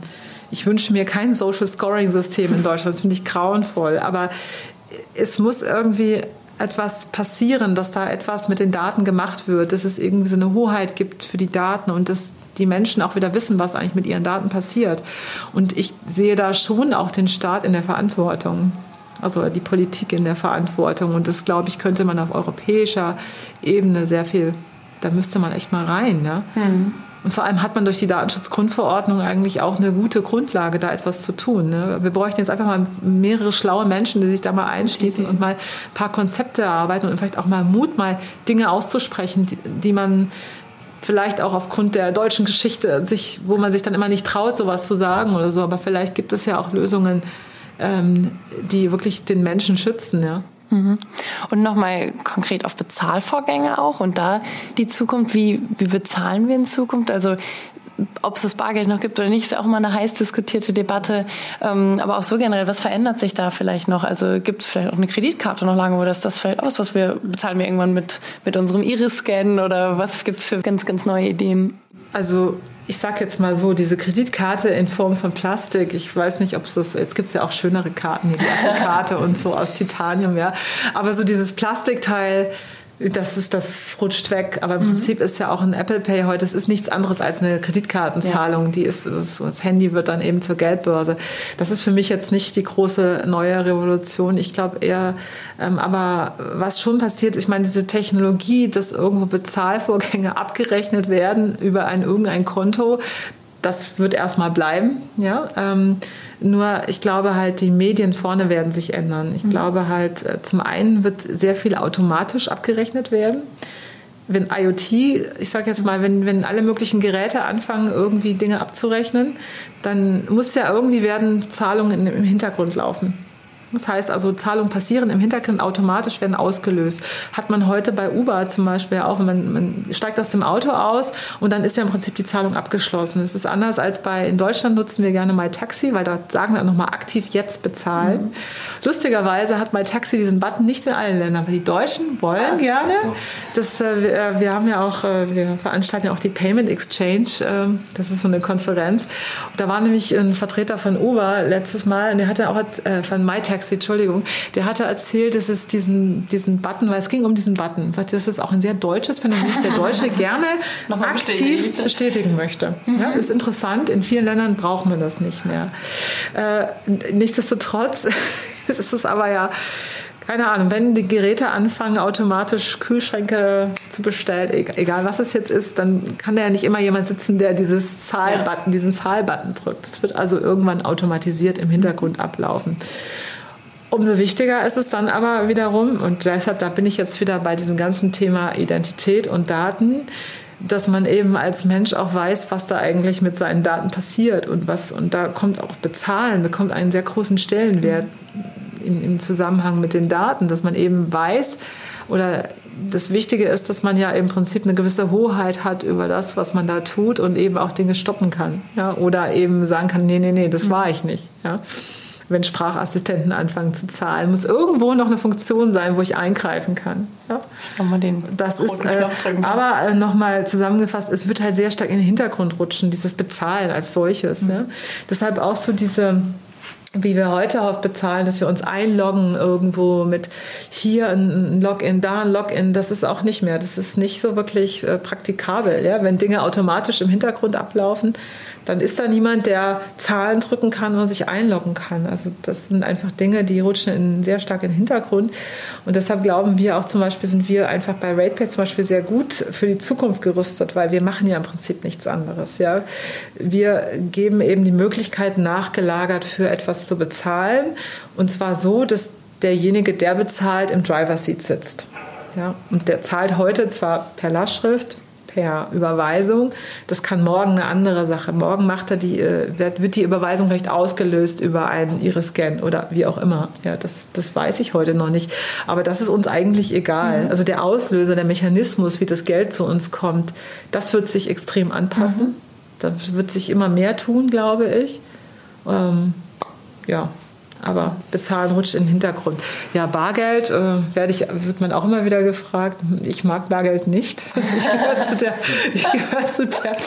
Ich wünsche mir kein Social Scoring System in Deutschland. Das finde ich grauenvoll. Aber es muss irgendwie etwas passieren, dass da etwas mit den Daten gemacht wird, dass es irgendwie so eine Hoheit gibt für die Daten und dass die Menschen auch wieder wissen, was eigentlich mit ihren Daten passiert. Und ich sehe da schon auch den Staat in der Verantwortung, also die Politik in der Verantwortung. Und das, glaube ich, könnte man auf europäischer Ebene sehr viel, da müsste man echt mal rein. Ja? Mhm. Und vor allem hat man durch die Datenschutzgrundverordnung eigentlich auch eine gute Grundlage, da etwas zu tun. Ne? Wir bräuchten jetzt einfach mal mehrere schlaue Menschen, die sich da mal einschließen und mal ein paar Konzepte erarbeiten und vielleicht auch mal Mut, mal Dinge auszusprechen, die, die man vielleicht auch aufgrund der deutschen Geschichte sich, wo man sich dann immer nicht traut, sowas zu sagen oder so. Aber vielleicht gibt es ja auch Lösungen, ähm, die wirklich den Menschen schützen. Ja. Und nochmal konkret auf Bezahlvorgänge auch und da die Zukunft, wie, wie bezahlen wir in Zukunft? Also ob es das Bargeld noch gibt oder nicht, ist ja auch mal eine heiß diskutierte Debatte. Ähm, aber auch so generell, was verändert sich da vielleicht noch? Also gibt es vielleicht auch eine Kreditkarte noch lange oder ist das vielleicht aus, was wir bezahlen wir irgendwann mit, mit unserem Iris-Scan oder was gibt es für ganz, ganz neue Ideen? Also ich sage jetzt mal so, diese Kreditkarte in Form von Plastik, ich weiß nicht, ob es das, jetzt gibt es ja auch schönere Karten, die Karte und so aus Titanium, ja. Aber so dieses Plastikteil, das, ist, das rutscht weg. Aber im mhm. Prinzip ist ja auch ein Apple Pay heute, das ist nichts anderes als eine Kreditkartenzahlung. Ja. Die ist, das, das, Handy wird dann eben zur Geldbörse. Das ist für mich jetzt nicht die große neue Revolution. Ich glaube eher, ähm, aber was schon passiert, ich meine, diese Technologie, dass irgendwo Bezahlvorgänge abgerechnet werden über ein irgendein Konto, das wird erstmal bleiben. Ja. Ähm, nur ich glaube halt, die Medien vorne werden sich ändern. Ich mhm. glaube halt, äh, zum einen wird sehr viel automatisch abgerechnet werden. Wenn IoT, ich sage jetzt mal, wenn, wenn alle möglichen Geräte anfangen, irgendwie Dinge abzurechnen, dann muss ja irgendwie werden Zahlungen im Hintergrund laufen. Das heißt also, Zahlungen passieren im Hintergrund automatisch, werden ausgelöst. Hat man heute bei Uber zum Beispiel auch, man, man steigt aus dem Auto aus und dann ist ja im Prinzip die Zahlung abgeschlossen. Es ist anders als bei, in Deutschland nutzen wir gerne MyTaxi, weil da sagen wir nochmal aktiv jetzt bezahlen. Mhm. Lustigerweise hat MyTaxi diesen Button nicht in allen Ländern, weil die Deutschen wollen ja, gerne. Das, äh, wir, äh, wir, haben ja auch, äh, wir veranstalten ja auch die Payment Exchange. Äh, das ist so eine Konferenz. Und da war nämlich ein Vertreter von Uber letztes Mal und der hatte auch äh, von MyTaxi Taxi, Entschuldigung, der hatte erzählt, dass es diesen, diesen Button, weil es ging um diesen Button, sagte, das ist auch ein sehr deutsches Phänomen, das der Deutsche gerne aktiv bestätigen möchte. Ja, ist interessant, in vielen Ländern braucht man das nicht mehr. Äh, nichtsdestotrotz ist es aber ja keine Ahnung, wenn die Geräte anfangen, automatisch Kühlschränke zu bestellen, egal was es jetzt ist, dann kann da ja nicht immer jemand sitzen, der dieses Zahlbutton, ja. diesen Zahlbutton drückt. Das wird also irgendwann automatisiert im Hintergrund ablaufen. Umso wichtiger ist es dann aber wiederum, und deshalb, da bin ich jetzt wieder bei diesem ganzen Thema Identität und Daten, dass man eben als Mensch auch weiß, was da eigentlich mit seinen Daten passiert und was, und da kommt auch Bezahlen, bekommt einen sehr großen Stellenwert im, im Zusammenhang mit den Daten, dass man eben weiß, oder das Wichtige ist, dass man ja im Prinzip eine gewisse Hoheit hat über das, was man da tut und eben auch Dinge stoppen kann. Ja? Oder eben sagen kann, nee, nee, nee, das war ich nicht. Ja? Wenn Sprachassistenten anfangen zu zahlen. Muss irgendwo noch eine Funktion sein, wo ich eingreifen kann. Ja? Nochmal den das ist, äh, aber äh, nochmal zusammengefasst, es wird halt sehr stark in den Hintergrund rutschen, dieses Bezahlen als solches. Mhm. Ja? Deshalb auch so diese wie wir heute auf bezahlen, dass wir uns einloggen irgendwo mit hier ein Login, da ein Login, das ist auch nicht mehr. Das ist nicht so wirklich äh, praktikabel. Ja? Wenn Dinge automatisch im Hintergrund ablaufen, dann ist da niemand, der Zahlen drücken kann und sich einloggen kann. Also das sind einfach Dinge, die rutschen in, sehr stark in den Hintergrund. Und deshalb glauben wir auch zum Beispiel, sind wir einfach bei RatePay zum Beispiel sehr gut für die Zukunft gerüstet, weil wir machen ja im Prinzip nichts anderes. Ja? Wir geben eben die Möglichkeit, nachgelagert für etwas zu bezahlen. Und zwar so, dass derjenige, der bezahlt, im Driver Seat sitzt. Ja, und der zahlt heute zwar per Lastschrift, per Überweisung. Das kann morgen eine andere Sache. Morgen macht er die, äh, wird die Überweisung vielleicht ausgelöst über einen Iris-Scan oder wie auch immer. Ja, das, das weiß ich heute noch nicht. Aber das ist uns eigentlich egal. Mhm. Also der Auslöser, der Mechanismus, wie das Geld zu uns kommt, das wird sich extrem anpassen. Mhm. Da wird sich immer mehr tun, glaube ich. Ähm, ja, aber bezahlen rutscht in den Hintergrund. Ja, Bargeld äh, werde ich, wird man auch immer wieder gefragt. Ich mag Bargeld nicht. Ich gehöre zu der, ich gehöre zu der,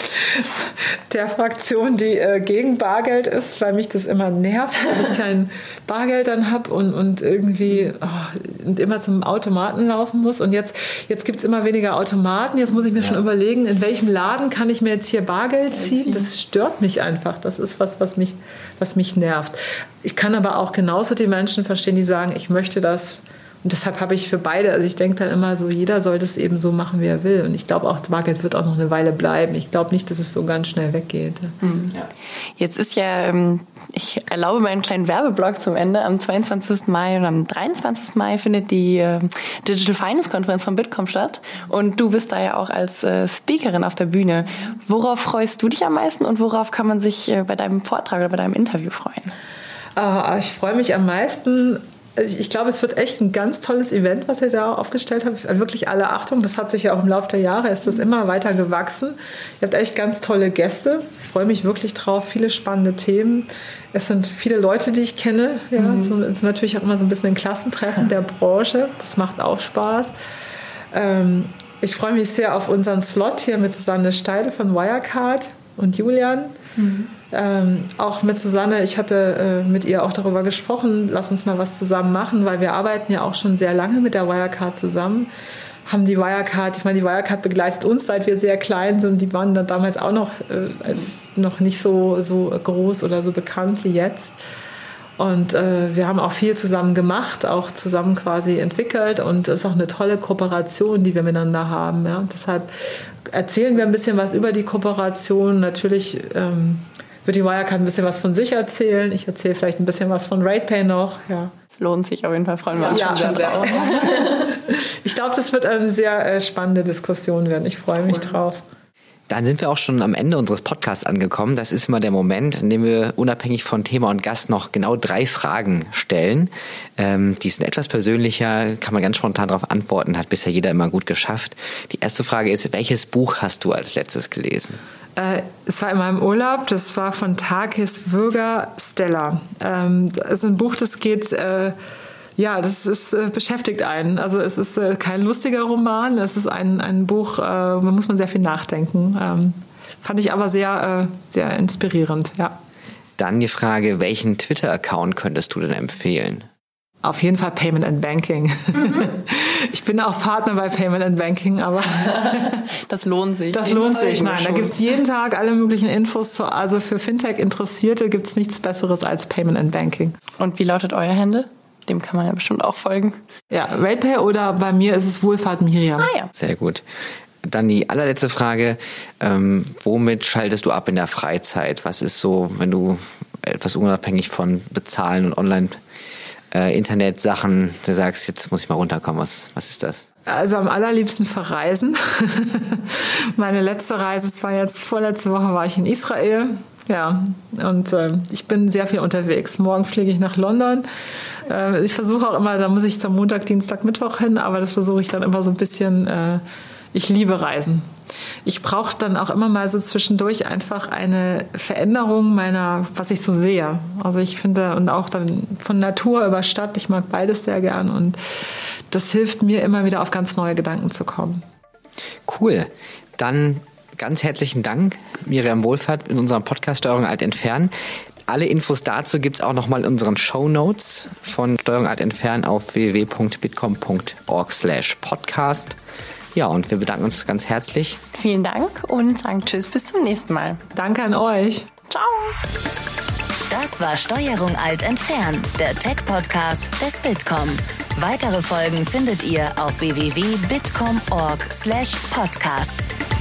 der Fraktion, die äh, gegen Bargeld ist, weil mich das immer nervt, wenn ich kein Bargeld dann habe und, und irgendwie oh, und immer zum Automaten laufen muss. Und jetzt, jetzt gibt es immer weniger Automaten. Jetzt muss ich mir ja. schon überlegen, in welchem Laden kann ich mir jetzt hier Bargeld ziehen. Das stört mich einfach. Das ist was, was mich, was mich nervt. Ich kann aber auch genauso die Menschen verstehen, die sagen, ich möchte das. Und deshalb habe ich für beide, also ich denke dann immer so, jeder soll das eben so machen, wie er will. Und ich glaube auch, Market wird auch noch eine Weile bleiben. Ich glaube nicht, dass es so ganz schnell weggeht. Mhm. Ja. Jetzt ist ja, ähm, ich erlaube mir einen kleinen Werbeblock zum Ende. Am 22. Mai oder am 23. Mai findet die ähm, Digital Finance Konferenz von Bitkom statt. Und du bist da ja auch als äh, Speakerin auf der Bühne. Worauf freust du dich am meisten und worauf kann man sich äh, bei deinem Vortrag oder bei deinem Interview freuen? Uh, ich freue mich am meisten. Ich glaube, es wird echt ein ganz tolles Event, was ihr da aufgestellt habt. Wirklich alle Achtung, das hat sich ja auch im Laufe der Jahre, ist das immer weiter gewachsen. Ihr habt echt ganz tolle Gäste. Ich freue mich wirklich drauf. Viele spannende Themen. Es sind viele Leute, die ich kenne. Ja, mhm. es ist natürlich auch immer so ein bisschen ein Klassentreffen der Branche. Das macht auch Spaß. Ähm, ich freue mich sehr auf unseren Slot hier mit Susanne Steidl von Wirecard und Julian. Mhm. Ähm, auch mit Susanne, ich hatte äh, mit ihr auch darüber gesprochen, lass uns mal was zusammen machen, weil wir arbeiten ja auch schon sehr lange mit der Wirecard zusammen. Haben die Wirecard, ich meine, die Wirecard begleitet uns, seit wir sehr klein sind. Die waren dann damals auch noch, äh, als noch nicht so, so groß oder so bekannt wie jetzt. Und äh, wir haben auch viel zusammen gemacht, auch zusammen quasi entwickelt und es ist auch eine tolle Kooperation, die wir miteinander haben. Ja. Deshalb erzählen wir ein bisschen was über die Kooperation. Natürlich ähm, wird die Wirecard ein bisschen was von sich erzählen. Ich erzähle vielleicht ein bisschen was von RatePay noch. Ja. Es lohnt sich auf jeden Fall, freuen wir uns ja, schon sehr drauf. ich glaube, das wird eine sehr äh, spannende Diskussion werden. Ich freue mich drauf. Dann sind wir auch schon am Ende unseres Podcasts angekommen. Das ist immer der Moment, in dem wir unabhängig von Thema und Gast noch genau drei Fragen stellen. Ähm, die sind etwas persönlicher, kann man ganz spontan darauf antworten, hat bisher jeder immer gut geschafft. Die erste Frage ist, welches Buch hast du als letztes gelesen? Äh, es war in meinem Urlaub, das war von Takis Würger Stella. Ähm, das ist ein Buch, das geht... Äh, ja, das ist, äh, beschäftigt einen. Also es ist äh, kein lustiger Roman, es ist ein, ein Buch, äh, da muss man sehr viel nachdenken. Ähm, fand ich aber sehr, äh, sehr inspirierend, ja. Dann die Frage, welchen Twitter-Account könntest du denn empfehlen? Auf jeden Fall Payment and Banking. Mhm. Ich bin auch Partner bei Payment and Banking, aber das lohnt sich. Das lohnt sich. Nein, schon. da gibt es jeden Tag alle möglichen Infos. Zu, also für Fintech-Interessierte gibt es nichts Besseres als Payment and Banking. Und wie lautet euer Handle? Dem kann man ja bestimmt auch folgen. Ja, RatePay oder bei mir ist es Wohlfahrt Miriam. Ah ja. Sehr gut. Dann die allerletzte Frage. Ähm, womit schaltest du ab in der Freizeit? Was ist so, wenn du etwas unabhängig von Bezahlen und Online äh, Internet-Sachen, du sagst, jetzt muss ich mal runterkommen, was, was ist das? Also am allerliebsten verreisen. Meine letzte Reise, es war jetzt vorletzte Woche, war ich in Israel. Ja, und äh, ich bin sehr viel unterwegs. Morgen fliege ich nach London. Äh, ich versuche auch immer, da muss ich zum Montag, Dienstag, Mittwoch hin, aber das versuche ich dann immer so ein bisschen. Äh, ich liebe Reisen. Ich brauche dann auch immer mal so zwischendurch einfach eine Veränderung meiner, was ich so sehe. Also ich finde, und auch dann von Natur über Stadt, ich mag beides sehr gern und das hilft mir immer wieder auf ganz neue Gedanken zu kommen. Cool. Dann ganz herzlichen Dank, Miriam Wohlfahrt, in unserem Podcast Steuerung Alt Entfernen. Alle Infos dazu gibt es auch nochmal in unseren Show Notes von Steuerung Alt Entfernen auf www.bitcom.org slash podcast. Ja, und wir bedanken uns ganz herzlich. Vielen Dank und sagen Tschüss, bis zum nächsten Mal. Danke an euch. Ciao. Das war Steuerung alt entfernen, der Tech-Podcast des Bitkom. Weitere Folgen findet ihr auf www.bitkom.org/podcast.